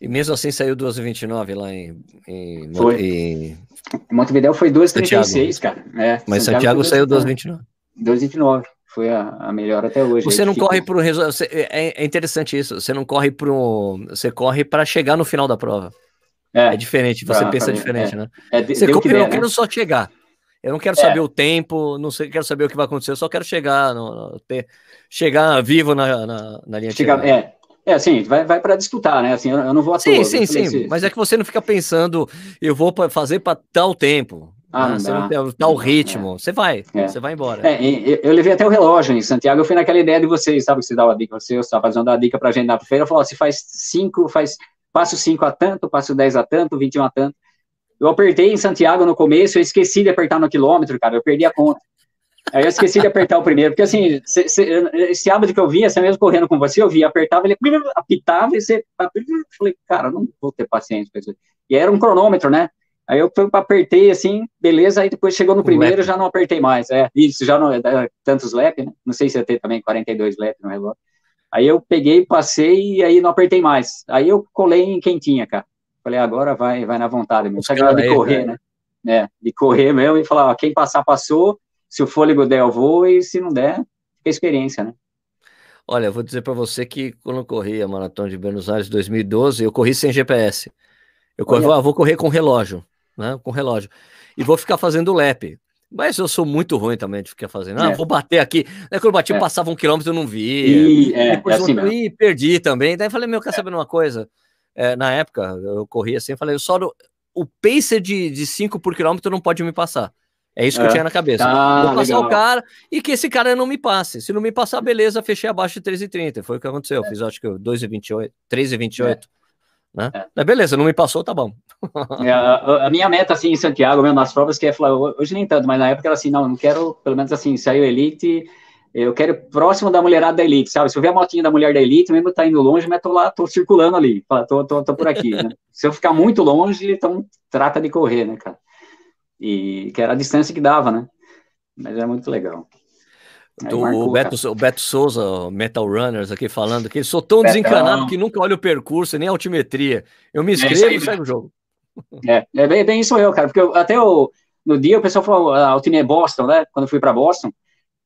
E mesmo assim saiu 2,29 lá em, em, foi. em... Montevideo foi 2,36, cara. É, Mas Santiago, Santiago saiu 2,29. 2,29 foi a, a, melhor até hoje. Você não corre para o é, é interessante isso. Você não corre para você corre para chegar no final da prova. É, é diferente. Você pra, pensa pra diferente, é. né? É, de, você corre, eu né? quero só chegar. Eu não quero saber é. o tempo, não sei, quero saber o que vai acontecer. Eu só quero chegar, no, no, ter, chegar vivo na, na, na linha Chega, de É, é assim, vai, vai para disputar, né? Assim, eu, eu não vou à Sim, toa, sim, sim. Assim, mas é que você não fica pensando, eu vou fazer para tal tempo. Ah, né? Você não tem tal ritmo. É. Você vai, é. você vai embora. É, eu, eu, levei até o relógio em Santiago, eu fui naquela ideia de vocês, sabe, que você dava dica, você estava fazendo a dica para a gente na feira, falou, se faz cinco, faz, passo cinco a tanto, passo dez a tanto, vinte e um a tanto. Eu apertei em Santiago no começo, eu esqueci de apertar no quilômetro, cara, eu perdi a conta. Aí eu esqueci de apertar o primeiro, porque assim, cê, cê, esse hábito que eu via, você mesmo correndo com você, eu via, apertava, ele apitava e você. Falei, cara, não vou ter paciência com isso. E era um cronômetro, né? Aí eu apertei assim, beleza, aí depois chegou no primeiro, já não apertei mais. É, isso, já não é tantos lap, né? Não sei se ia ter também 42 lap no relógio. Aí eu peguei, passei e aí não apertei mais. Aí eu colei em quem tinha, cara. Falei, agora vai, vai na vontade mesmo. Sagrado de correr, né? né? De correr mesmo e falar, ó, quem passar, passou. Se o fôlego der, eu vou, e se não der, fica experiência, né? Olha, eu vou dizer para você que quando eu corri a maratona de Buenos Aires 2012, eu corri sem GPS. Eu corri, ah, vou correr com relógio né, com relógio. E vou ficar fazendo lap. Mas eu sou muito ruim também de ficar fazendo. Ah, é. vou bater aqui. Né, quando eu bati, é. passava um quilômetro, eu não vi. é, Depois é assim e perdi também. Daí falei, meu, quer saber uma coisa? É, na época, eu corri assim, falei, eu só o pacer de 5 por quilômetro não pode me passar. É isso que eu é. tinha na cabeça. Ah, vou passar legal. o cara e que esse cara não me passe. Se não me passar, beleza, fechei abaixo de 3,30. Foi o que aconteceu. Eu fiz acho que 2,28, 3,28. Né? É. Mas beleza, não me passou, tá bom. É, a, a, minha meta, assim, em Santiago, mesmo nas provas, que é falar, hoje nem tanto, mas na época era assim, não, não quero, pelo menos assim, saiu Elite, eu quero próximo da mulherada da Elite, sabe? Se eu ver a motinha da mulher da Elite, mesmo tá indo longe, mas tô lá, tô circulando ali, tô, tô, tô por aqui, né? Se eu ficar muito longe, então trata de correr, né, cara? E que era a distância que dava, né? Mas era muito legal. O, Beto, o Beto Souza, Metal Runners, aqui falando que sou tão Betão. desencanado que nunca olho o percurso, nem a altimetria. Eu me é inscrevo é e saio do jogo. É, é bem, bem isso eu, cara, porque eu, até o, no dia o pessoal falou, a altimetria Boston, né, quando eu fui para Boston,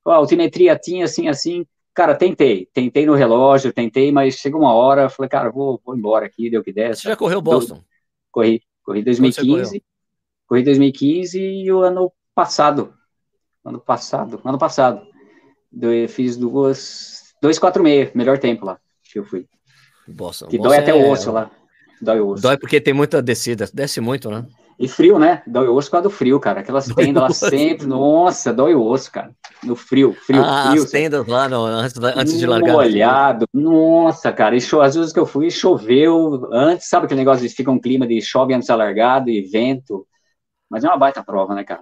a altimetria tinha assim, assim, cara, tentei, tentei no relógio, tentei, mas chegou uma hora, falei, cara, vou, vou embora aqui, deu que der. Você já correu Boston? corri, corri 2015, corri 2015 e o ano passado, ano passado, ano passado, eu fiz duas, 2,46, melhor tempo lá, que eu fui. Bossa, que dói até o é osso lá. Dói o osso. Dói porque tem muita descida, desce muito, né? E frio, né? Dói o osso por causa do frio, cara. Aquelas dói tendas lá sempre, nossa, dói o osso, cara. No frio, frio, ah, frio. As tendas lá no, antes, antes de largar. Molhado, nossa, cara. E cho, às vezes que eu fui, choveu antes, sabe aquele negócio de fica um clima de chove antes da largada e vento. Mas é uma baita prova, né, cara?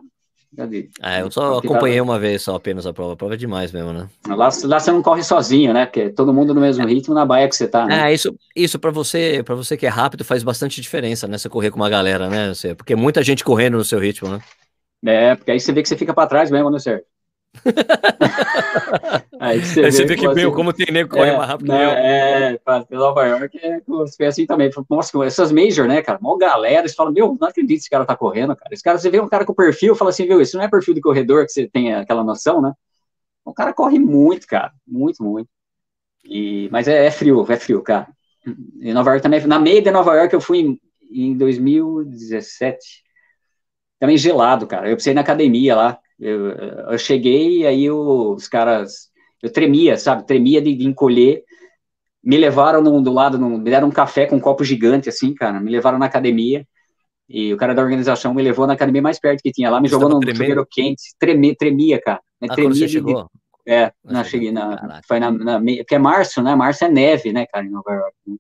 É, eu só acompanhei uma vez só apenas a prova. A prova é demais mesmo, né? Lá, lá você não corre sozinho, né? Porque todo mundo no mesmo ritmo na baia que você tá. Né? É, isso, isso para você, para você que é rápido faz bastante diferença, né? Você correr com uma galera, né? Você, porque muita gente correndo no seu ritmo, né? É, porque aí você vê que você fica para trás mesmo, né, Sérgio? aí você, aí você vê, que, que meio, como tem nego corre é, mais rápido né, que eu. É, Nova York é assim também. Nossa, essas major, né, cara? Mó galera, você fala, meu, não acredito que esse cara tá correndo, cara. Esse cara, você vê um cara com perfil, fala assim, viu, isso não é perfil de corredor que você tem aquela noção, né? O cara corre muito, cara, muito, muito. E, mas é, é frio, é frio, cara. Em Nova York também, na meia de Nova York eu fui em, em 2017, também gelado, cara. Eu precisei na academia lá, eu, eu cheguei e aí os caras, eu tremia, sabe? Tremia de, de encolher. Me levaram no, do lado, no, me deram um café com um copo gigante, assim, cara. Me levaram na academia. E o cara da organização me levou na academia mais perto que tinha lá, me você jogou no chuveiro quente, treme, tremia, cara. Ah, tremia de? É, não, cheguei na, foi na, na, porque é março, né, março é neve, né, cara, em Nova York, né?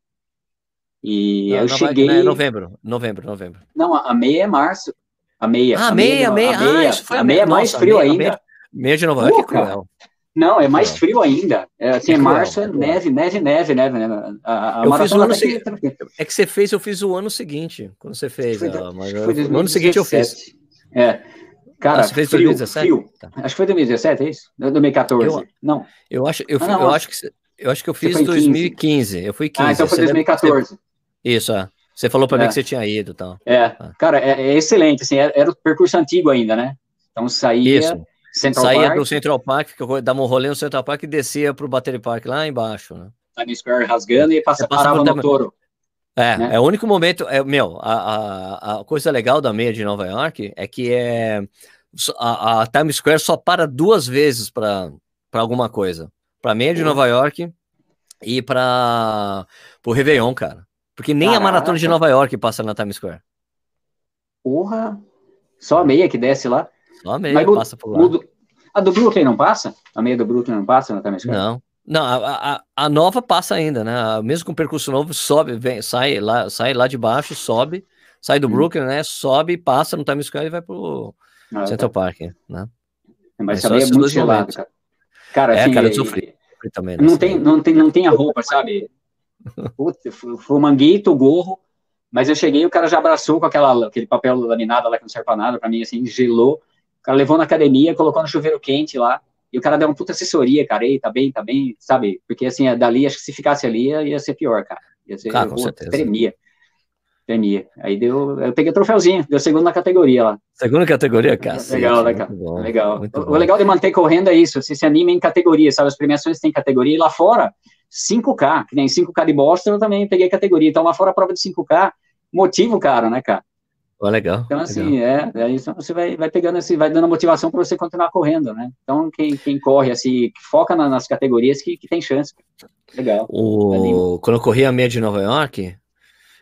E não, eu cheguei... É novembro, novembro, novembro. Não, a meia é março, a meia. Ah, a meia, a meia. A meia, ah, a meia é mais frio meia, ainda. Meia, meia, de Nova York é cruel. Não, é mais frio ainda. É, assim, é março, é neve, neve, neve, neve, neve. A, a eu fiz o ano seguinte. É que você fez, eu fiz o ano seguinte, quando você fez. Foi, ah, mas foi no ano seguinte eu fiz. É. Cara, ah, você fez frio, 2017? Frio. Tá. Acho que foi 2017, é isso? 2014. Eu, não. Eu acho, eu, ah, não, eu acho que eu acho que eu fiz em 2015. Eu fui 15. Ah, então foi 2014. Isso, é. Você falou para é. mim que você tinha ido e tal. É, ah. cara, é, é, excelente, assim, era, era, o percurso antigo ainda, né? Então saía Isso. Central saía Park, do Central Park, que dava um rolê no Central Park e descia pro Battery Park lá embaixo, né? Times Square rasgando e passa, parava no touro. É, né? é o único momento, é, meu, a, a, a, coisa legal da meia de Nova York é que é, a, a Times Square só para duas vezes para alguma coisa. Para meia de Nova York e para o Réveillon, cara. Porque nem Caraca. a maratona de Nova York passa na Times Square. Porra! Só a meia que desce lá. Só a meia Mas, passa por lá. a do Brooklyn não passa? A meia do Brooklyn não passa na Times Square? Não. Não, a, a, a nova passa ainda, né? Mesmo com percurso novo, sobe, vem, sai lá, sai lá de baixo, sobe, sai do hum. Brooklyn, né? Sobe, passa no Times Square e vai pro ah, Central tá. Park, né? Mas, Mas também é muito gelado, cara. Cara, é, assim, cara, eu sofri. também, não, tem, não, tem, não tem a roupa, sabe? Foi o manguito, o gorro, mas eu cheguei o cara já abraçou com aquela, aquele papel laminado lá que não serve pra nada, pra mim, assim, gelou. O cara levou na academia, colocou no chuveiro quente lá, e o cara deu uma puta assessoria, cara, ei, tá bem, tá bem, sabe? Porque, assim, é dali, acho que se ficasse ali, ia ser pior, cara. Ia ser, ah, com certeza. tremia. Tremia. Aí deu, eu peguei o troféuzinho, deu segundo na categoria lá. Segunda categoria, cara. Legal, legal. legal. O, o legal de manter correndo é isso, você se anima em categoria, sabe? As premiações têm categoria, e lá fora, 5K, que nem 5K de Boston, eu também peguei categoria. Então, lá fora a prova de 5K, motivo, cara, né, cara? Oh, legal. Então, assim, legal. é, aí você vai, vai pegando, assim, vai dando motivação para você continuar correndo, né? Então, quem, quem corre, assim, foca na, nas categorias que, que tem chance. Legal. O... Quando eu corri a meia de Nova York,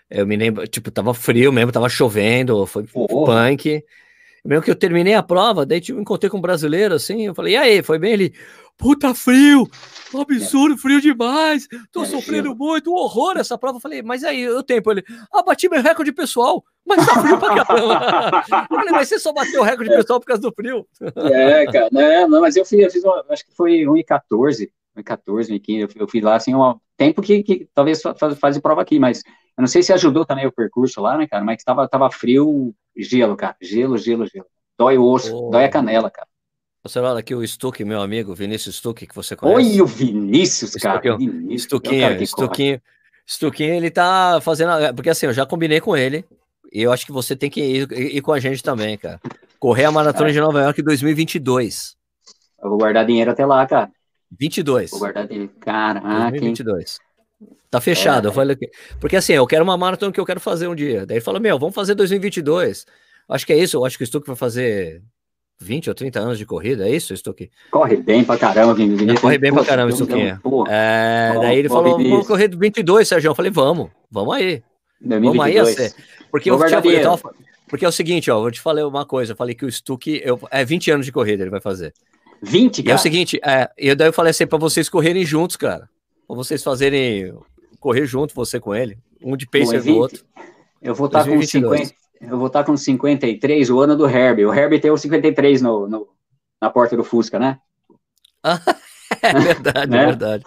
eu me lembro, tipo, tava frio mesmo, tava chovendo, foi oh. punk. Mesmo que eu terminei a prova, daí tipo, encontrei com um brasileiro, assim, eu falei, e aí, foi bem ali? Puta frio, absurdo, frio demais, tô é, sofrendo muito, um horror essa prova. Eu falei, mas aí, o tempo, ele, ah, bati meu recorde pessoal, mas tá frio pra caramba. eu falei, mas você só bateu o recorde pessoal por causa do frio. É, cara, né, não, mas eu fiz, eu fiz uma, acho que foi 1,14, 1,14, 1,15, eu, fiz lá, assim, um tempo que, que talvez faz, faz prova aqui, mas eu não sei se ajudou também o percurso lá, né, cara, mas tava, tava frio, gelo, cara, gelo, gelo, gelo. Dói o osso, oh. dói a canela, cara. Olha aqui o Stuck, meu amigo, Vinícius Stuck, que você conhece. Oi, o Vinícius, cara. Stuquinho, Stuquinho, Stuquinho, ele tá fazendo. Porque assim, eu já combinei com ele. E eu acho que você tem que ir, ir com a gente também, cara. Correr a maratona é. de Nova York em 2022. Eu vou guardar dinheiro até lá, cara. 22. Vou guardar dinheiro. Caraca. 2022. Tá fechado. É. Eu falei, porque assim, eu quero uma maratona que eu quero fazer um dia. Daí ele falou: Meu, vamos fazer 2022. Acho que é isso. Eu acho que o Stuck vai fazer 20 ou 30 anos de corrida, é isso, Stuck? Corre bem pra caramba, Vinícius. Corre bem pra caramba, Stuck. É, daí ele falou, vamos correr do 22, Sérgio. Eu falei, vamos, vamos aí. 2022. Vamos aí, Porque eu, tinha, eu, tava, Porque é o seguinte, ó, vou te falar uma coisa. Eu falei que o Stuck eu, é 20 anos de corrida ele vai fazer. 20, cara? E é o seguinte, é, e daí eu falei assim, para vocês correrem juntos, cara. Pra vocês fazerem, correr junto, você com ele. Um de pacer do outro. Eu vou estar tá com 50, eu vou estar com 53, o ano do Herbie. O Herbie tem o 53 no, no, na porta do Fusca, né? é verdade, né? é verdade.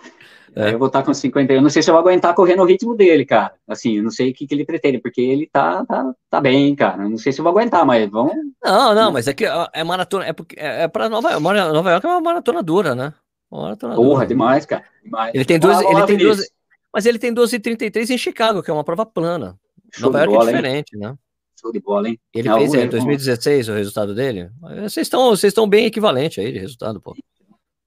É. Eu vou estar com 50. Eu não sei se eu vou aguentar correr no ritmo dele, cara. Assim, eu não sei o que, que ele pretende, porque ele tá, tá, tá bem, cara. Eu não sei se eu vou aguentar, mas vamos. Não, não, mas é que é maratona. É, porque, é, é pra Nova York. Nova York é uma maratona dura, né? Uma maratona Porra, dura. demais, cara. Demais. Ele tem duas. Ele tem duas mas ele tem 12,33 em Chicago, que é uma prova plana. Show Nova York é bola, é diferente, hein? né? Show de bola, hein? Ele fez, é, 2016 o resultado dele. Vocês estão, vocês estão bem equivalente aí de resultado, pô.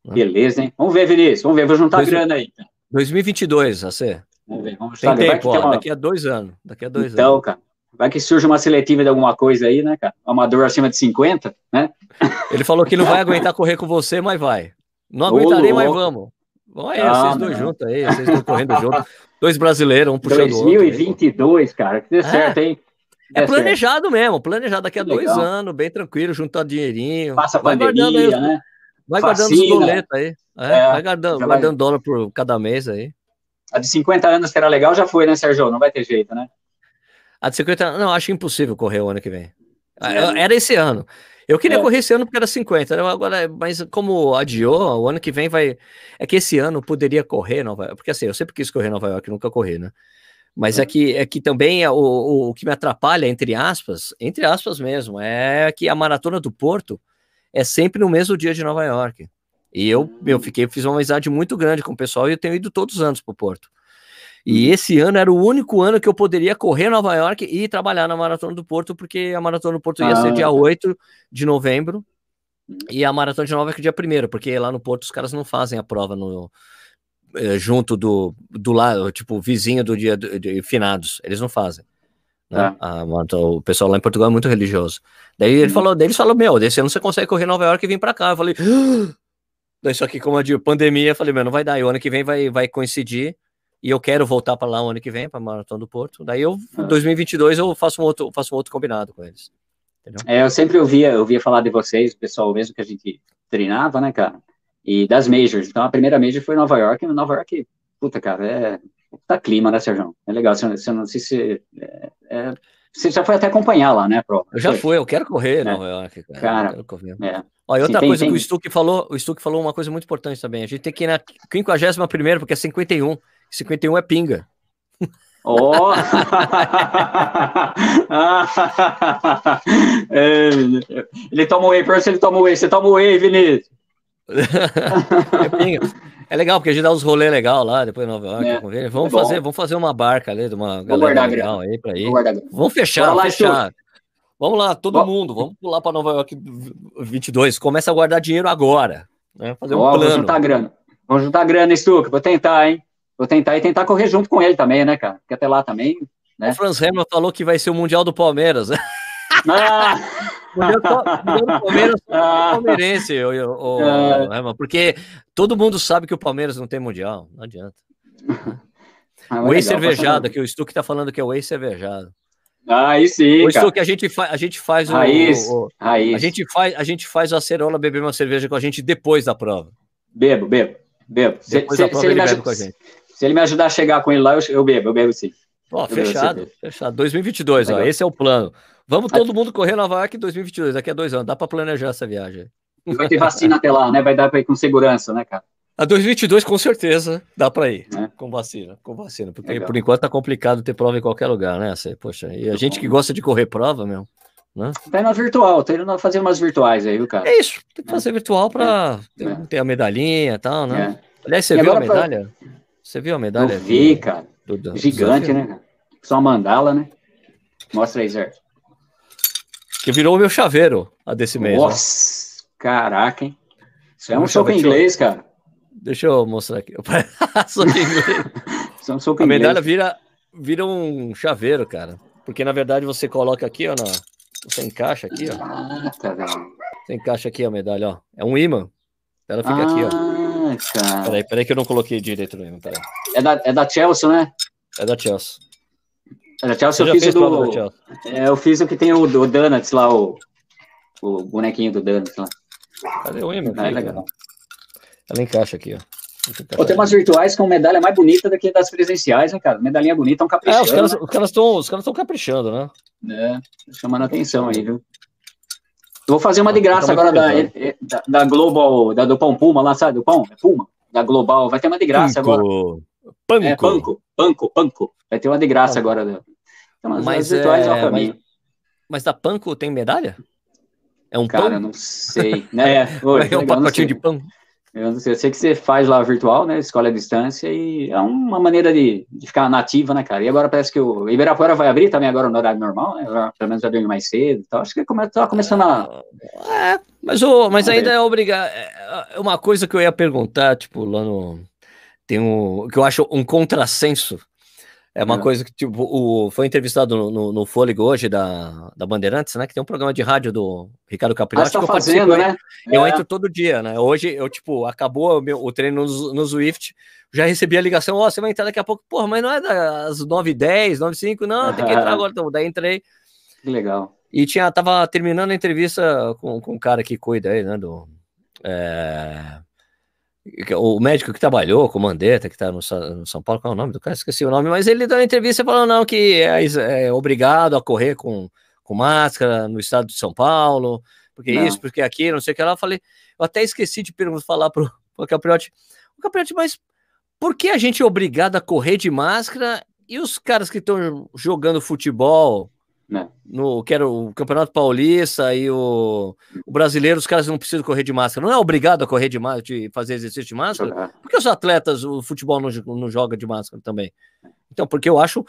Beleza, hein? Vamos ver, Vinícius. Vamos ver, vou juntar Dois... grana aí. 2022, AC. Vamos ver, vamos Tem tempo, ó, uma... daqui a dois anos. Daqui a dois então, anos. cara, vai que surge uma seletiva de alguma coisa aí, né, cara? Amador acima de 50, né? Ele falou que não vai aguentar correr com você, mas vai. Não aguentarei, mas vamos. Vamos aí, ah, vocês dois juntos aí, vocês estão correndo juntos. Dois brasileiros, um puxando 2022, o outro. cara, que deu é. certo, hein? É, é planejado mesmo, planejado daqui a dois anos, bem tranquilo, juntar dinheirinho. Passa a pandemia, aí, né? Vai guardando os boletos aí. É, é, vai guardando, vai... guardando dólar por cada mês aí. A de 50 anos que era legal já foi, né, Sérgio? Não vai ter jeito, né? A de 50 anos, não, acho impossível correr o ano que vem. É. Era esse ano. Eu queria é. correr esse ano porque era 50, né? agora, mas como adiou, o ano que vem vai. É que esse ano poderia correr Nova York, porque assim, eu sempre quis correr Nova York, nunca corri, né? Mas é, é que, é que também é o, o, que me atrapalha, entre aspas, entre aspas mesmo, é que a maratona do Porto é sempre no mesmo dia de Nova York. E eu, eu hum. fiquei, fiz uma amizade muito grande com o pessoal e eu tenho ido todos os anos para o Porto. E hum. esse ano era o único ano que eu poderia correr Nova York e trabalhar na Maratona do Porto, porque a Maratona do Porto ia ah, ser dia 8 de novembro e a Maratona de Nova York dia 1 porque lá no Porto os caras não fazem a prova no, junto do, do lado, tipo, vizinho do dia de, de finados. Eles não fazem. Né? Ah. A, o pessoal lá em Portugal é muito religioso. Daí ele uhum. falou, daí eles falaram, meu, desse ano você consegue correr Nova York e vir para cá. Eu falei, ah! daí só que como a pandemia, eu falei, meu, não vai dar. E o ano que vem vai, vai coincidir e eu quero voltar para lá o ano que vem para Maratona do Porto. Daí eu, em ah. 2022, eu faço um outro, faço um outro combinado com eles. É, eu sempre ouvia, ouvia falar de vocês, o pessoal mesmo que a gente treinava, né, cara? E das majors. Então a primeira major foi em Nova York, e Nova York, puta, cara, é tá clima, né, Sérgio? É legal. Você, você não sei se é, é, você já foi até acompanhar lá, né, Pro? Eu já fui, eu quero correr, é. Nova York, cara. cara é. Olha, outra Sim, coisa tem, que o Stuck falou, o Stuck falou uma coisa muito importante também. A gente tem que ir na 51 primeiro, porque é 51. 51 é pinga. Oh! ele toma whey, por ele toma whey. Você toma whey, Vinícius. é. É legal, porque a gente dá uns rolês legal lá, depois Nova York. É. Vamos, é fazer, vamos fazer uma barca ali de uma galera legal aí pra ir. Vamos fechar, vamos fechar. Vamos lá, todo mundo, vamos pular para Nova York 22. Começa a guardar dinheiro agora. Né? Fazer um plano. Vamos juntar grana. Vamos juntar grana, Stuck. Vou tentar, hein? Vou tentar e tentar correr junto com ele também, né, cara? Porque até lá também. Né? O Franz Hammer falou que vai ser o Mundial do Palmeiras. Ah! Do Palmeiras ah. palmeirense, o, o, ah. porque todo mundo sabe que o Palmeiras não tem Mundial. Não adianta. Ah, o ex cervejado, que o Stuck tá falando que é o ex cervejado. Ah, aí sim. O Stuck, a gente, fa a gente faz raiz, o, o, raiz. A gente faz, a gente faz o acerola beber uma cerveja com a gente depois da prova. Bebo, bebo, bebo. Se, se, se, ele ajuda, se, ele me ajudar a chegar com ele lá, eu, eu bebo, eu bebo sim. Ó, fechado, fechado. 2022, ó, esse é o plano. Vamos todo mundo correr Nova York em 2022, daqui a dois anos. Dá para planejar essa viagem. Vai ter vacina até lá, né? Vai dar para ir com segurança, né, cara? A 2022, com certeza, dá para ir é. com vacina, com vacina, porque Legal. por enquanto tá complicado ter prova em qualquer lugar, né? Poxa, e a gente que gosta de correr prova, meu, né? Tá indo na virtual, tá indo fazer umas virtuais aí, viu, cara? É isso, tem que fazer é. virtual para é. ter, a medalhinha e tal, né? É. Aliás, você e viu a medalha? Pra... Você viu a medalha? Eu vi, cara. Do, Gigante, né? Só mandala, né? Mostra aí, Zé. Que virou o meu chaveiro a desse mês. Nossa, ó. caraca, hein? Isso é um soco em inglês, cara. Deixa eu mostrar aqui. soco em inglês. Isso é um soco a medalha vira, vira um chaveiro, cara. Porque na verdade você coloca aqui, ó, na... você encaixa aqui, ó. Ah, tá você encaixa aqui a medalha, ó. É um imã. Ela fica ah, aqui, ó. Ah, cara. Peraí, peraí que eu não coloquei direito no imã, peraí. É da, é da Chelsea, né? É da Chelsea. É da Chelsea eu fiz do. É, eu fiz o que tem o, o Donuts lá, o, o bonequinho do Donuts lá. Cadê o imã? Ah, é legal. Ela encaixa aqui, ó. Tem umas virtuais com medalha mais bonita do que das presenciais, né, cara? Medalhinha bonita, um caprichando. É, os caras estão os caras caprichando, né? É, chamando a atenção aí, viu? vou fazer uma de graça agora da, da, da, Global, da do Pão Puma lá, sabe? Do Pão? É Puma? Da Global. Vai ter uma de graça Panco. agora. Panco. É, Panco, Panco, Panco. Vai ter uma de graça agora. Né? Então, mas, virtuais é, mas, mas da Panco tem medalha? É um Cara, pão? não sei. Né? É, é um pacotinho de pão. Eu não sei, eu sei que você faz lá virtual, né? Escolhe a distância e é uma maneira de, de ficar nativa, né, cara? E agora parece que o Ibirapuera vai abrir também agora no horário normal, né? Pelo menos vai abrir mais cedo então Acho que come, tá começando a. É, mas, o, mas ainda é obrigado. É, é uma coisa que eu ia perguntar, tipo, lá no. Tem um. que eu acho um contrassenso é uma é. coisa que, tipo, o, foi entrevistado no, no, no, Fôlego hoje da, da Bandeirantes, né? Que tem um programa de rádio do Ricardo Capriati. Ah, tá fazendo, né? Eu, é. entro todo dia, né? Hoje, eu, tipo, acabou o, meu, o treino no, no Zwift, já recebi a ligação, ó, oh, você vai entrar daqui a pouco. Porra, mas não é das 9h10, 9h05, não, tem que entrar agora. Então, daí entrei. Que legal. E tinha, tava terminando a entrevista com, com o cara que cuida aí, né? Do, é, o médico que trabalhou com o Mandetta, que está no, no, São Paulo, qual é o nome do cara? Esqueci o nome, mas ele deu uma entrevista falando não, que é, é, obrigado a correr com, com máscara no estado de São Paulo, porque não. isso, porque aquilo, não sei o que lá. Eu falei, eu até esqueci de perguntar, falar pro, pro Capriotti, o Capriotti, mas por que a gente é obrigado a correr de máscara e os caras que estão jogando futebol né? No, que era o Campeonato Paulista e o, o, brasileiro, os caras não precisam correr de máscara. Não é obrigado a correr de máscara, de fazer exercício de máscara? Por que os atletas, o futebol não, não joga de máscara também? Então, porque eu acho,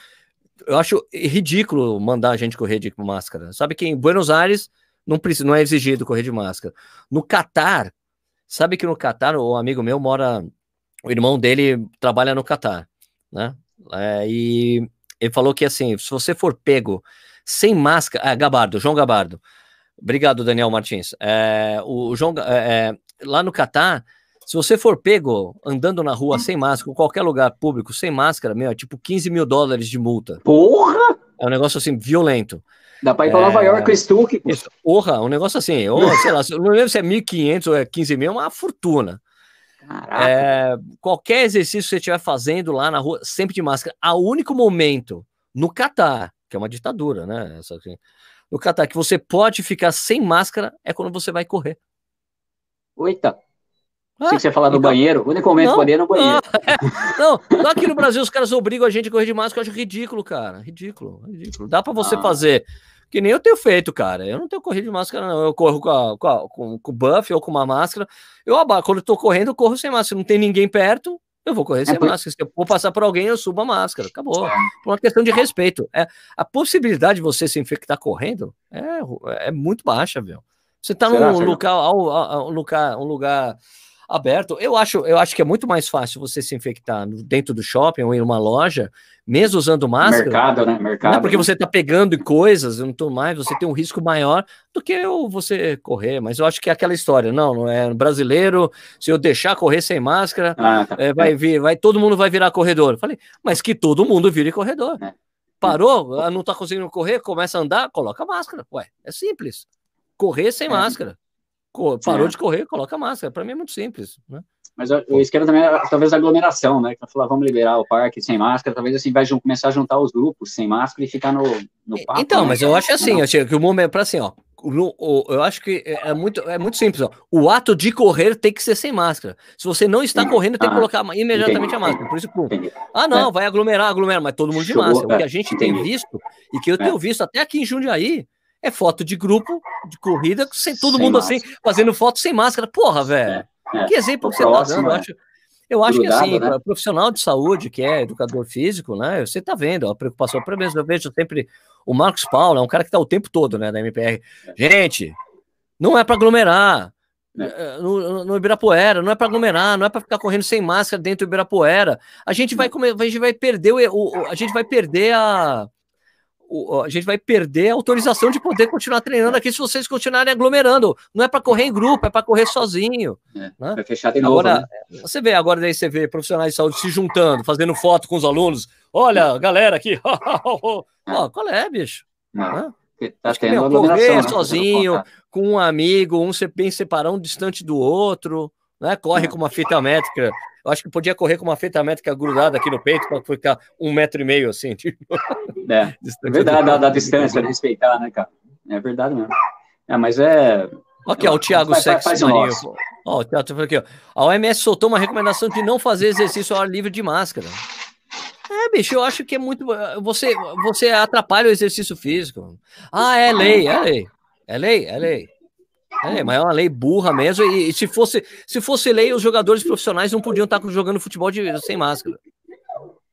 eu acho ridículo mandar a gente correr de máscara. Sabe que em Buenos Aires não, precisa, não é exigido correr de máscara. No Catar, sabe que no Catar, o amigo meu mora, o irmão dele trabalha no Catar, né? É, e ele falou que assim, se você for pego sem máscara. Ah, Gabardo, João Gabardo. Obrigado, Daniel Martins. É, o João, é, é, lá no Catar, se você for pego andando na rua sem máscara, em qualquer lugar público sem máscara, meu, é tipo 15 mil dólares de multa. Porra! É um negócio assim, violento. Dá pra ir pra Nova é, York com Stuck. Porra, um negócio assim, ou, sei lá, não lembro se é 1.500 ou é 15 mil, é uma fortuna. É, qualquer exercício que você estiver fazendo lá na rua, sempre de máscara. A único momento no Catar que é uma ditadura, né? Essa aqui. No Catar, que você pode ficar sem máscara é quando você vai correr. Oita! Ah, Se você falar no então, banheiro, o único momento poder é no banheiro. Não, é, não, aqui no Brasil os caras obrigam a gente a correr de máscara, eu acho ridículo, cara. Ridículo, ridículo. Dá para você ah. fazer que nem eu tenho feito, cara. Eu não tenho corrido de máscara, não. Eu corro com, a, com, a, com, com buff ou com uma máscara. Eu quando eu tô correndo, eu corro sem máscara. Não tem ninguém perto, eu vou correr é sem é por... máscara. Se eu vou passar por alguém, eu subo a máscara. Acabou. Por uma questão de respeito. É, a possibilidade de você se infectar correndo é, é muito baixa, viu? Você tá num local, um lugar, um lugar aberto. Eu acho, eu acho que é muito mais fácil você se infectar dentro do shopping ou em uma loja, mesmo usando máscara. Mercado, né? Mercado. Não é porque né? você está pegando coisas, não tô mais, você tem um risco maior do que você correr. Mas eu acho que é aquela história, não, não é brasileiro. Se eu deixar correr sem máscara, ah, tá. é, vai vir, vai todo mundo vai virar corredor. Eu falei, mas que todo mundo vire corredor. É. Parou, ah, não está conseguindo correr, começa a andar, coloca máscara. Ué, é simples. Correr sem é. máscara parou é. de correr, coloca máscara. Para mim é muito simples, né? Mas eu, eu esquerdo também, talvez, a aglomeração, né? Que falar, ah, vamos liberar o parque sem máscara, talvez assim vai começar a juntar os grupos sem máscara e ficar no, no parque. Então, né? mas eu acho assim, eu acho que o momento, para assim, ó, eu acho que é, é muito, é muito simples. Ó. O ato de correr tem que ser sem máscara. Se você não está correndo, tem que ah, colocar imediatamente entendi, a máscara. Por isso, pum. Ah, não, é. vai aglomerar, aglomerar, mas todo mundo de máscara. O que a gente entendi. tem visto, e que eu tenho visto até aqui em Jundiaí, é foto de grupo, de corrida, sem todo sem mundo assim, máscara. assim, fazendo foto sem máscara. Porra, velho. É, é. Que exemplo que você tá dando? Eu acho, eu acho Grudado, que assim, né? profissional de saúde, que é educador físico, né? Você tá vendo a preocupação. Pelo menos eu vejo sempre o Marcos Paulo, é um cara que tá o tempo todo, né, da MPR. Gente, não é para aglomerar. É. No, no, Ibirapuera, não é para aglomerar, não é para ficar correndo sem máscara dentro do Ibirapuera. A gente vai comer, a gente vai perder o, o, a gente vai perder a, a gente vai perder a autorização de poder continuar treinando aqui se vocês continuarem aglomerando. Não é para correr em grupo, é para correr sozinho. É, né? Vai fechar de novo. Agora, né? você vê, agora daí você vê profissionais de saúde se juntando, fazendo foto com os alunos. Olha, galera aqui. Ó, qual é, bicho? Né? Tá Acho que, correr né? sozinho, com um amigo, um bem separado, um distante do outro, né? Corre com uma fita métrica. Eu acho que podia correr com uma fita métrica grudada aqui no peito para ficar um metro e meio assim. Tipo. É, é verdade, da, da distância, respeitar, né, cara? É verdade mesmo. É, mas é. Aqui, ó, o Thiago Sexo Marinho. Ó, o Thiago aqui, ó. A OMS soltou uma recomendação de não fazer exercício ao ar livre de máscara. É, bicho, eu acho que é muito. Você, você atrapalha o exercício físico. Ah, é lei, é lei. É lei, é lei. É, mas é uma lei burra mesmo. E, e, se, fosse, se fosse lei, os jogadores profissionais não podiam estar jogando futebol de, sem máscara.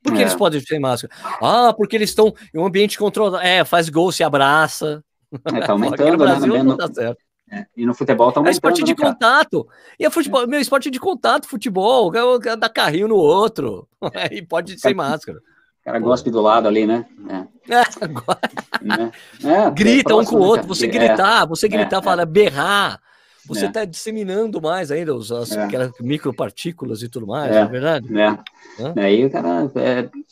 Por que é. eles podem sem máscara? Ah, porque eles estão em um ambiente controlado. É, faz gol, se abraça. É, tá aumentando, no Brasil né? não tá certo. É, e no futebol tá aumentando. É esporte de né, contato. E é futebol, meu esporte de contato, futebol. Dá carrinho no outro. e pode ser máscara. O cara gosta do lado ali, né? É. É, é, Grita um com o né, outro. Você gritar, você gritar, fala berrar. Você está disseminando mais ainda os, as aquelas micropartículas e tudo mais, é, é verdade? É. Aí o cara,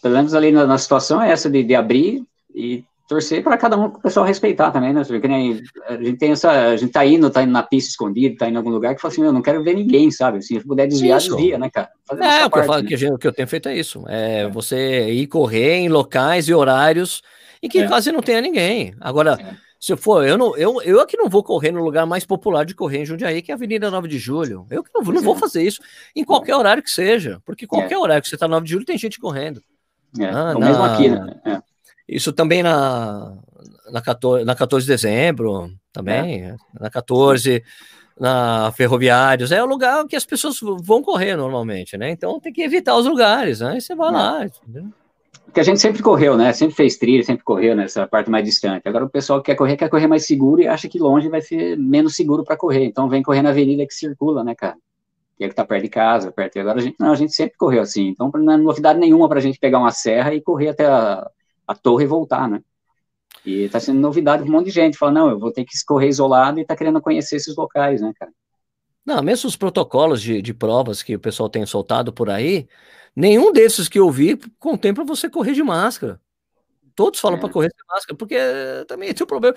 pelo menos ali na, na situação é essa de, de abrir e torcer para cada um, o pessoal respeitar também, né? Porque nem, a gente tem essa, a gente tá indo, tá indo na pista escondida, tá indo em algum lugar que fala assim, eu não quero ver ninguém, sabe? Assim, se puder desviar, isso. desvia, né, cara? Fazer é, o que, eu falo, né? que, o que eu tenho feito é isso, é, é, você ir correr em locais e horários em que é. quase não tenha ninguém. Agora, é. se eu for, eu não, eu, eu aqui não vou correr no lugar mais popular de correr em Jundiaí, que é a Avenida 9 de Julho. Eu que não, não vou é. fazer isso em qualquer horário que seja, porque qualquer é. horário que você tá 9 de julho tem gente correndo. É, ah, mesmo aqui, né? Isso também na, na, 14, na 14 de dezembro, também, é. na 14, na Ferroviários, é o lugar que as pessoas vão correr normalmente, né? Então tem que evitar os lugares, né? E você vai é. lá, entendeu? Porque a gente sempre correu, né? Sempre fez trilha, sempre correu nessa parte mais distante. Agora o pessoal que quer correr, quer correr mais seguro e acha que longe vai ser menos seguro para correr. Então vem correr na avenida que circula, né, cara? Que é que tá perto de casa, perto. E agora a gente, não, a gente sempre correu assim. Então não é novidade nenhuma para a gente pegar uma serra e correr até a, a torre voltar, né? E tá sendo novidade para um monte de gente. Fala, não, eu vou ter que escorrer isolado e tá querendo conhecer esses locais, né, cara? Não, mesmo os protocolos de, de provas que o pessoal tem soltado por aí, nenhum desses que eu vi contempla você correr de máscara. Todos falam é. para correr sem máscara, porque também tem um problema.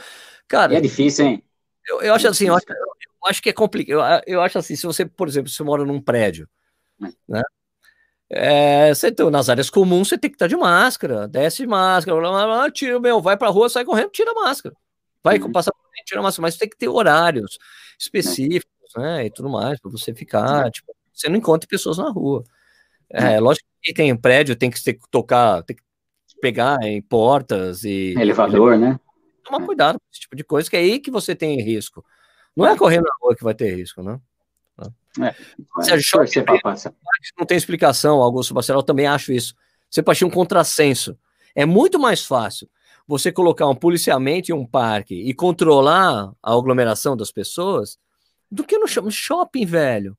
Cara, e é difícil, hein? Eu, eu acho assim, eu acho, eu acho que é complicado. Eu, eu, acho assim, se você, por exemplo, se você mora num prédio, é. né? É, você tem, nas áreas comuns você tem que estar de máscara, desce de máscara, blá, blá, blá, tira, meu, vai pra rua, sai correndo, tira a máscara. Vai uhum. passar por tira a máscara, mas tem que ter horários específicos, né? E tudo mais, para você ficar, tipo, você não encontra pessoas na rua. É, lógico que tem prédio, tem que ter, tocar, tem que pegar em portas e. Elevador, né? Tomar é. cuidado com esse tipo de coisa, que é aí que você tem risco. Não é correr na rua que vai ter risco, né? É, Sérgio não tem explicação, Augusto Bacelar, eu também acho isso. Você pode ter um contrassenso. É muito mais fácil você colocar um policiamento em um parque e controlar a aglomeração das pessoas do que no shopping, velho.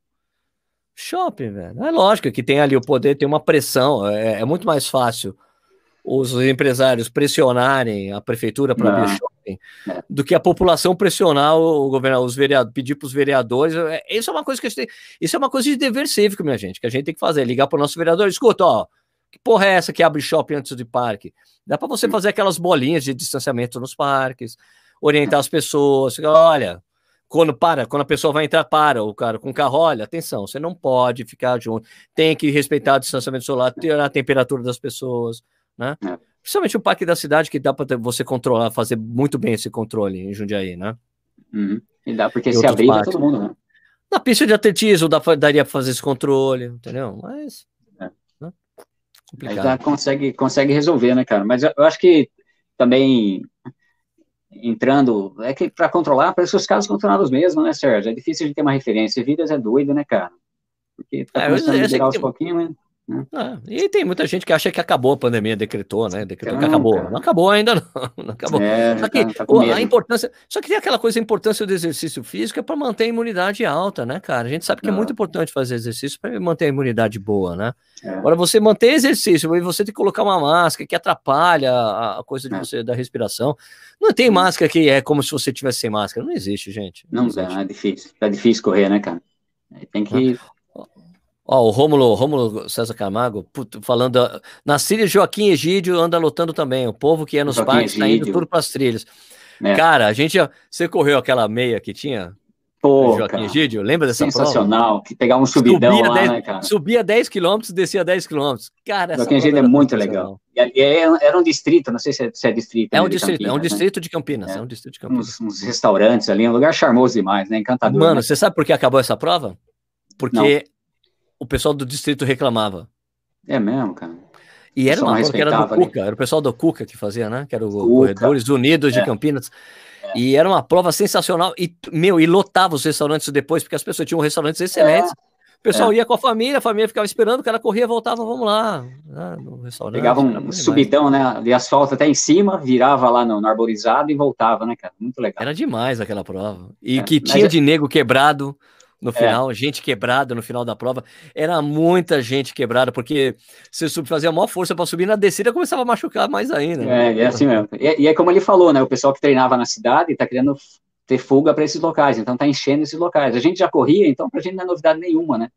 Shopping, velho. É lógico que tem ali o poder, tem uma pressão. É, é muito mais fácil os empresários pressionarem a prefeitura para abrir shopping é. do que a população pressionar o governo, os vereadores, pedir para os vereadores. É, isso é uma coisa que a gente tem, isso é uma coisa de dever cívico, minha gente, que a gente tem que fazer, ligar para o nosso vereador, escuta, ó, que porra é essa que abre shopping antes de parque? Dá para você fazer aquelas bolinhas de distanciamento nos parques, orientar as pessoas, olha, quando para, quando a pessoa vai entrar, para o cara com o carro, olha, atenção, você não pode ficar junto, tem que respeitar o distanciamento solar, ter a temperatura das pessoas, né? Principalmente o parque da cidade, que dá para você controlar, fazer muito bem esse controle em Jundiaí, né? Uhum. E dá, porque e se abrir todo mundo, né? Na pista de atletismo dá, daria para fazer esse controle, entendeu? Mas. É. Né? Complicado. consegue, consegue resolver, né, cara? Mas eu, eu acho que também entrando, é que para controlar, parece que os casos controlados mesmo, né, Sérgio? É difícil de ter uma referência. Vidas é doido, né, cara? Porque tá é, começando a virar aos pouquinhos, né? Né? Ah, e tem muita gente que acha que acabou a pandemia, decretou, né? Decretou que acabou. Não acabou ainda, não. não acabou. É, só que tá, tá a importância. Só que tem aquela coisa, a importância do exercício físico é para manter a imunidade alta, né, cara? A gente sabe que é muito importante fazer exercício para manter a imunidade boa, né? É. Agora, você manter exercício e você tem que colocar uma máscara que atrapalha a, coisa de é. você da respiração. Não tem máscara que é como se você tivesse sem máscara. Não existe, gente. Não, não existe. é difícil. É difícil correr, né, cara? Tem que. Ó, o Rômulo, Rômulo César Camargo, puto, falando, na trilha Joaquim Egídio anda lutando também, o povo que é nos Joaquim parques está indo tudo para as trilhas. É. Cara, a gente, você correu aquela meia que tinha? Pô, Joaquim cara, Egídio, lembra dessa Sensacional, prova? que pegar um subidão subia lá, 10, né, cara? Subia 10 quilômetros, descia 10 quilômetros. Cara, Joaquim Egídio é muito legal. E, era um distrito, não sei se é, se é distrito. É um distrito, Campinas, é um distrito né? de Campinas, é. é. um distrito de Campinas. Uns, uns, restaurantes ali, um lugar charmoso demais, né, encantador. Mano, né? você sabe por que acabou essa prova? Porque não. O pessoal do distrito reclamava. É mesmo, cara. E era uma que era do ali. Cuca, era o pessoal do Cuca que fazia, né? Que era o Cuca. Corredores Unidos de é. Campinas. É. E era uma prova sensacional. E, meu, e lotava os restaurantes depois, porque as pessoas tinham restaurantes excelentes. É. O pessoal é. ia com a família, a família ficava esperando, o cara corria, voltava, vamos lá. Né, no restaurante. Pegava um subidão, né? De asfalto até em cima, virava lá no, no, arborizado e voltava, né, cara? Muito legal. Era demais aquela prova. E é, que tinha de nego quebrado no é. final, é. gente quebrada no final da prova. Era muita gente quebrada, porque você fazia a maior força para subir na descida, começava a machucar mais ainda. Né? É, é assim mesmo. E, e, é como ele falou, né? O pessoal que treinava na cidade está querendo ter fuga para esses locais, então está enchendo esses locais. A gente já corria, então para a gente não é novidade nenhuma, né?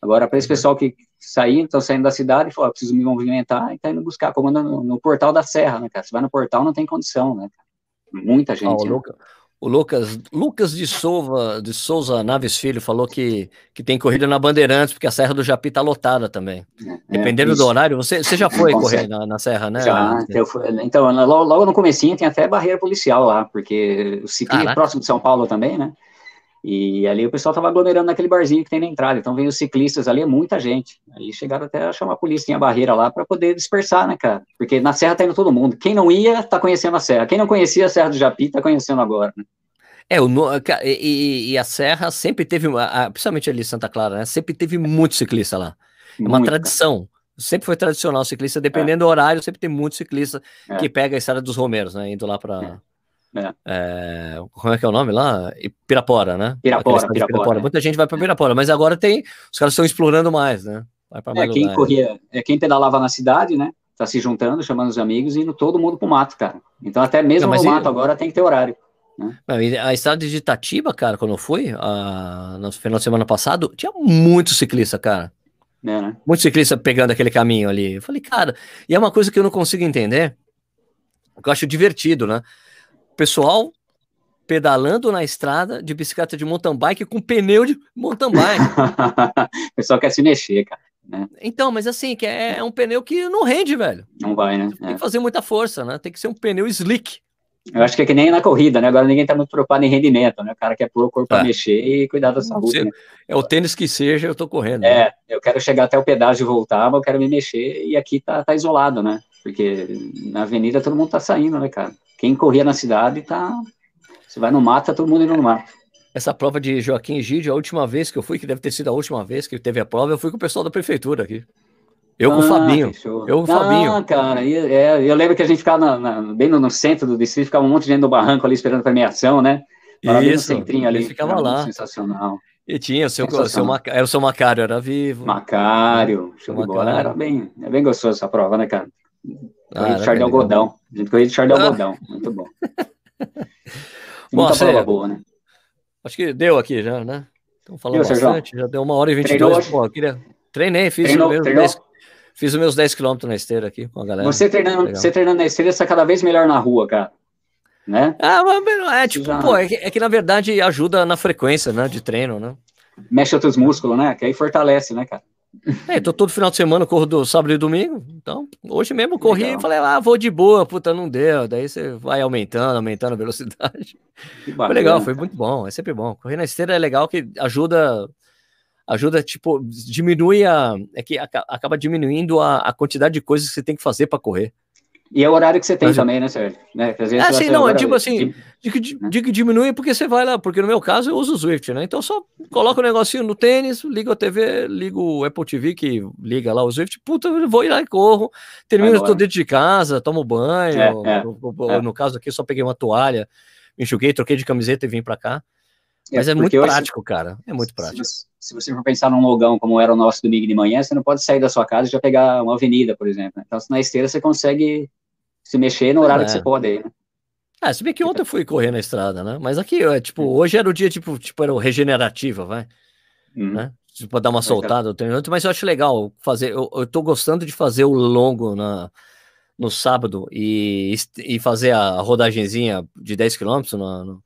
Agora, para esse uhum. pessoal que saíram, estão saindo da cidade, falou, preciso me movimentar, e está indo buscar, como no, no, portal da Serra, né, cara? Você vai no portal, não tem condição, né? Muita gente. Né? O Lucas, Lucas de Souza, de Souza Naves Filho falou que, que tem corrida na Bandeirantes, porque a Serra do Japi está lotada também. É, Dependendo é, do horário, você, você já foi correr na, na, Serra, né? Já, fui, então, logo, logo, no comecinho tem até barreira policial lá, porque o ciclismo é próximo de São Paulo também, né? E ali o pessoal estava aglomerando naquele barzinho que tem na entrada, então vem os ciclistas ali, é muita gente. Aí chegaram até a chamar a polícia, tinha barreira lá para poder dispersar, né, cara? Porque na Serra tá indo todo mundo. Quem não ia, tá conhecendo a Serra. Quem não conhecia a Serra do Japi, tá conhecendo agora, né? É, o, e, e, a Serra sempre teve, principalmente ali em Santa Clara, né? Sempre teve muito ciclista lá. É uma tradição. Sempre foi tradicional o ciclista, dependendo é. do horário, sempre tem muito ciclista é. que pega a estrada dos Romeiros, né? Indo lá para. É. é. como é que é o nome lá? Pirapora, né? Pirapora, Pirapora, Pirapora. Muita gente vai para Pirapora, mas agora tem. Os caras estão explorando mais, né? É, quem corria, é quem pedalava na cidade, né? Tá se juntando, chamando os amigos e indo todo mundo pro mato, cara. Então, até mesmo Não, no mato agora tem que ter horário. Né? A estrada de Itatiba, cara, quando eu fui, a, no final de semana passado, tinha muito ciclista, cara. É, né? Muito ciclista pegando aquele caminho ali. Eu falei, cara, e é uma coisa que eu não consigo entender, que eu acho divertido, né? Pessoal pedalando na estrada de bicicleta de mountain bike com pneu de mountain bike. o pessoal quer se mexer, cara. Né? Então, mas assim, que é, é, um pneu que não rende, velho. Não vai, né? Tem é. que fazer muita força, né? Tem que ser um pneu slick. Eu acho que é que nem na corrida, né? Agora ninguém tá muito preocupado em rendimento, né? O cara quer pôr o corpo para mexer e cuidar da saúde. Né? É o tênis que seja, eu tô correndo. É, né? eu quero chegar até o pedágio e voltar, mas eu quero me mexer e aqui tá, tá isolado, né? Porque na avenida todo mundo tá saindo, né, cara? Quem corria na cidade tá. Você vai no mato, tá todo mundo indo no mato. Essa prova de Joaquim Gide, a última vez que eu fui, que deve ter sido a última vez que teve a prova, eu fui com o pessoal da prefeitura aqui. Eu ah, com o ah, Fabinho. Eu com o Fabinho. Ah, cara, é, eu lembro que a gente ficava na, na, bem no, no, centro do distrito, ficava um monte de gente no barranco ali esperando a premiação, né? Isso, centrinho ali. ficava lá. Sensacional. E tinha o seu, seu era o seu Macário, era vivo. Macário, show de bola. Era bem, é bem gostoso essa prova, né, cara? Ah, de Chardel Algodão. A gente corria de Chardel ah. Algodão. Muito bom. Muita prova boa, né? Acho que deu aqui já, né? Estamos falando deu, bastante, já deu uma hora e vinte e dois. Pô, queria... Treinei, fiz treinou, o meu. Fiz os meus 10 km na esteira aqui com a galera. Você treinando, você treinando na esteira, está cada vez melhor na rua, cara. Né? Ah, mas é tipo, Já... pô, é que, é que, na verdade ajuda na frequência, né, de treino, né? Mexe outros músculos, né? Que aí fortalece, né, cara? É, tô todo final de semana, corro do sábado e domingo. Então, hoje mesmo corri e falei, ah, vou de boa, puta, não deu. Daí você vai aumentando, aumentando a velocidade. foi legal, foi muito bom, é sempre bom. Correr na esteira é legal que ajuda ajuda, tipo, diminui a. É que acaba diminuindo a, a quantidade de coisas que você tem que fazer para correr. E é o horário que você tem Mas, também, né, Sérgio? Né? Às vezes ah, sim, não, é tipo assim, de que, de que diminui porque você vai lá, porque no meu caso eu uso o Swift, né? Então só coloca o um negocinho no tênis, liga a TV, liga o Apple TV que liga lá o Swift, puta, eu vou ir lá e corro, termino, estou dentro de casa, tomo banho, é, é, no, é. no, caso aqui só peguei uma toalha, me enxuguei, troquei de camiseta e vim para cá. É, Mas é, é muito prático, cara. É muito prático. Se, se, você for pensar num logão como era o nosso domingo de manhã, você não pode sair da sua casa e já pegar uma avenida, por exemplo. Então, na esteira você consegue se mexer no horário é. que você pode aí, né? Ah, se bem que ontem eu fui correr na estrada, né? Mas aqui, é, tipo, hoje era o dia, tipo, tipo era o regenerativa, vai. Uhum. Né? para dar uma soltada no treinamento, mas eu acho legal fazer. Eu, eu tô gostando de fazer o longo na, no sábado e, e fazer a rodagenzinha de 10 km no, no,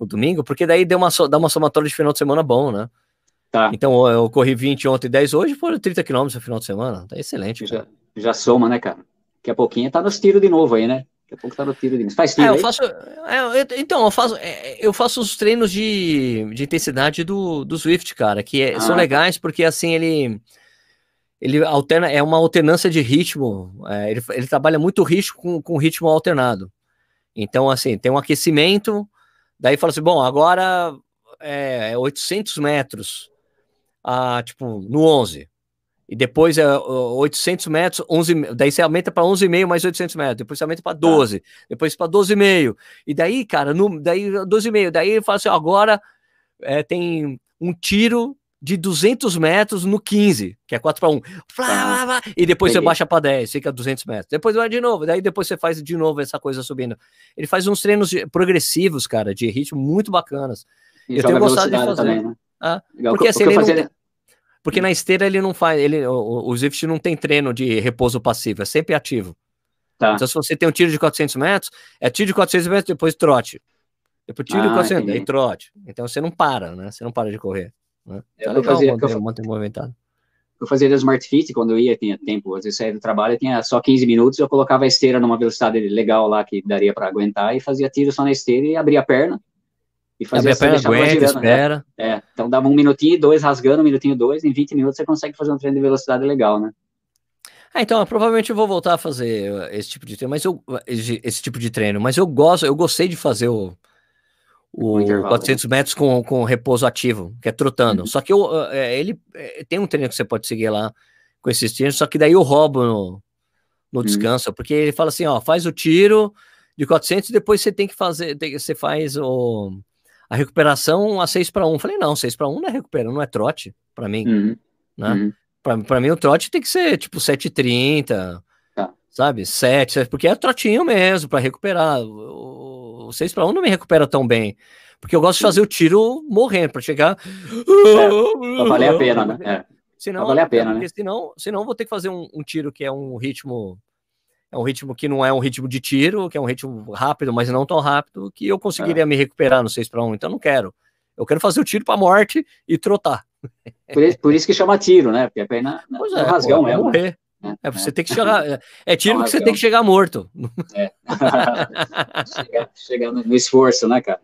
no, domingo, porque daí deu uma, dá uma somatória de final de semana bom, né? Tá. Então eu corri 20 ontem, 10 hoje, foram 30 km no final de semana. Tá excelente. Já, já soma, né, cara? Daqui a pouquinho tá nos tiros de novo aí, né? Daqui a pouco tá no tiro de novo. Faz tiro é, eu faço, é, eu, Então, eu faço, é, eu faço os treinos de, de intensidade do, do Swift, cara, que é, ah. são legais porque assim ele ele alterna, é uma alternância de ritmo, é, ele, ele trabalha muito ritmo com, com ritmo alternado. Então, assim, tem um aquecimento, daí fala assim, bom, agora é 800 metros, a, tipo, no 11, e depois é 800 metros, 11, daí você aumenta para 11,5 mais 800 metros, depois você aumenta para 12, tá. depois para 12,5, e daí, cara, no, daí 12,5, daí ele fala assim, agora é, tem um tiro de 200 metros no 15, que é 4 para 1. Tá. E depois Peguei. você baixa para 10, fica 200 metros. Depois vai de novo, daí depois você faz de novo essa coisa subindo. Ele faz uns treinos progressivos, cara, de ritmo muito bacanas. E eu tenho gostado de fazer. Também, né? ah, porque assim, ele fazia... Porque na esteira ele não faz, ele, o, o Zwift não tem treino de repouso passivo, é sempre ativo. Tá. Então se você tem um tiro de 400 metros, é tiro de 400 metros, depois trote. Depois tiro ah, de 400, entendi. aí trote. Então você não para, né? Você não para de correr. Né? É, tá legal fazia, manter, eu, manter movimentado. Eu fazia no Smart Fit, quando eu ia, tinha tempo, às vezes saía do trabalho, tinha só 15 minutos, eu colocava a esteira numa velocidade legal lá, que daria para aguentar, e fazia tiro só na esteira e abria a perna. E fazia a perna, aguenta, né? espera. Né? É, então dava um minutinho, dois rasgando, um minutinho, dois, em 20 minutos você consegue fazer um treino de velocidade legal, né? Ah, então, provavelmente eu vou voltar a fazer esse tipo de treino, mas eu esse, esse tipo de treino, mas eu gosto, eu gostei de fazer o o, o 400 né? metros com, com repouso ativo, que é trotando. Uhum. Só que eu, é, ele é, tem um treino que você pode seguir lá com esses treinos, só que daí eu roubo no, no uhum. descanso, porque ele fala assim, ó, faz o tiro de 400 e depois você tem que fazer, tem, você faz o, a recuperação a 6 para 1. Falei, não, 6 para 1 não é recuperação, não é trote para mim, uhum. né? Uhum. Para mim o trote tem que ser tipo 7,30, tá. sabe? 7, porque é trotinho mesmo para recuperar. O, o 6 para 1 não me recupera tão bem. Porque eu gosto de fazer o tiro morrendo, para chegar. É, pra valer a pena, né? É. Senão, valer a pena, né? Senão, senão vou ter que fazer um, um, tiro que é um ritmo. É um ritmo que não é um ritmo de tiro, que é um ritmo rápido, mas não tão rápido, que eu conseguiria é. me recuperar no 6 para 1. Então não quero. Eu quero fazer o tiro para morte e trotar. Por isso, por isso, que chama tiro, né? Porque a pena pois é, é rasgão pô, mesmo. Né? Morrer. Né? É, você é. tem que chegar. É, é tiro que você tem que chegar morto. É. chegar, chegar no, esforço, né, cara?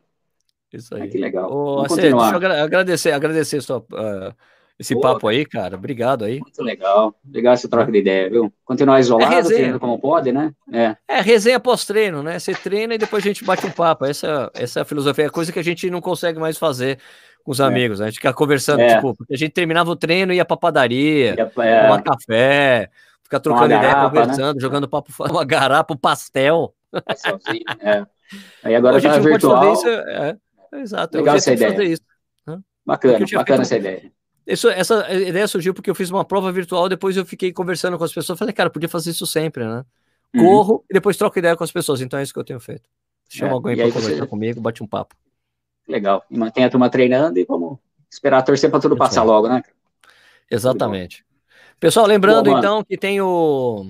Isso aí. que legal. Ô, Vamos deixa eu agradecer, agradecer sua, uh, esse Boa, papo aí, cara. Obrigado aí. Muito legal. Legal essa troca de ideia, viu? Continuar isolado, é treinando como pode, né? É, é resenha pós-treino, né? Você treina e depois a gente bate um papo. Essa, essa é a filosofia, é coisa que a gente não consegue mais fazer com os é. amigos. Né? A gente fica conversando, é. tipo, a gente terminava o treino e ia pra padaria, ia, é. tomar café, ficar trocando ideia, garapa, né? conversando, né? jogando papo fora, uma garapa, um pastel. É. Aí agora Hoje tá virtual. Isso, é, é, exato. Legal essa ideia. Isso, né? Bacana, bacana essa ideia. Isso, essa ideia surgiu porque eu fiz uma prova virtual, depois eu fiquei conversando com as pessoas, falei, cara, podia fazer isso sempre, né? Uhum. Corro uhum. e depois troco ideia com as pessoas, então é isso que eu tenho feito. Chama é, alguém para conversar você... comigo, bate um papo. Legal. E mantém a turma treinando e vamos esperar torcer para tudo passar logo, né? Exatamente. Pessoal, lembrando Boa, então que tem o,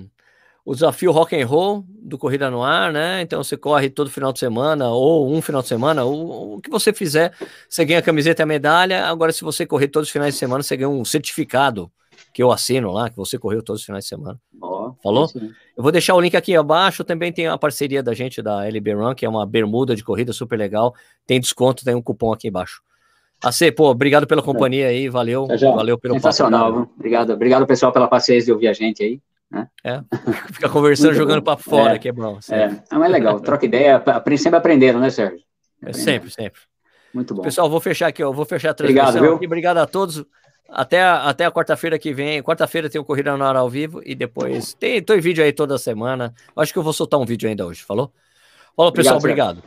o desafio rock and roll do Corrida no Ar, né? Então você corre todo final de semana ou um final de semana, ou o que você fizer, você ganha a camiseta e a medalha. Agora, se você correr todos os finais de semana, você ganha um certificado que eu assino lá, que você correu todos os finais de semana. Oh, Falou? Sim. Eu vou deixar o link aqui abaixo. Também tem a parceria da gente da LB Run, que é uma bermuda de corrida super legal. Tem desconto, tem um cupom aqui embaixo. AC, pô, obrigado pela companhia aí, valeu. Já, valeu pelo Sensacional, papo, obrigado. Obrigado, pessoal, pela paciência de ouvir a gente aí. Né? É, fica conversando, jogando papo fora, é, que é bom. É, é legal, troca ideia, sempre aprendendo, né, Sérgio? É, sempre, sempre. Muito bom. Pessoal, vou fechar aqui, ó, vou fechar a transmissão obrigado, viu? Obrigado a todos. Até a, até a quarta-feira que vem. Quarta-feira tem o Corrida no Ar ao vivo e depois tem, tem vídeo aí toda semana. Acho que eu vou soltar um vídeo ainda hoje, falou? Falou, pessoal, obrigado. obrigado.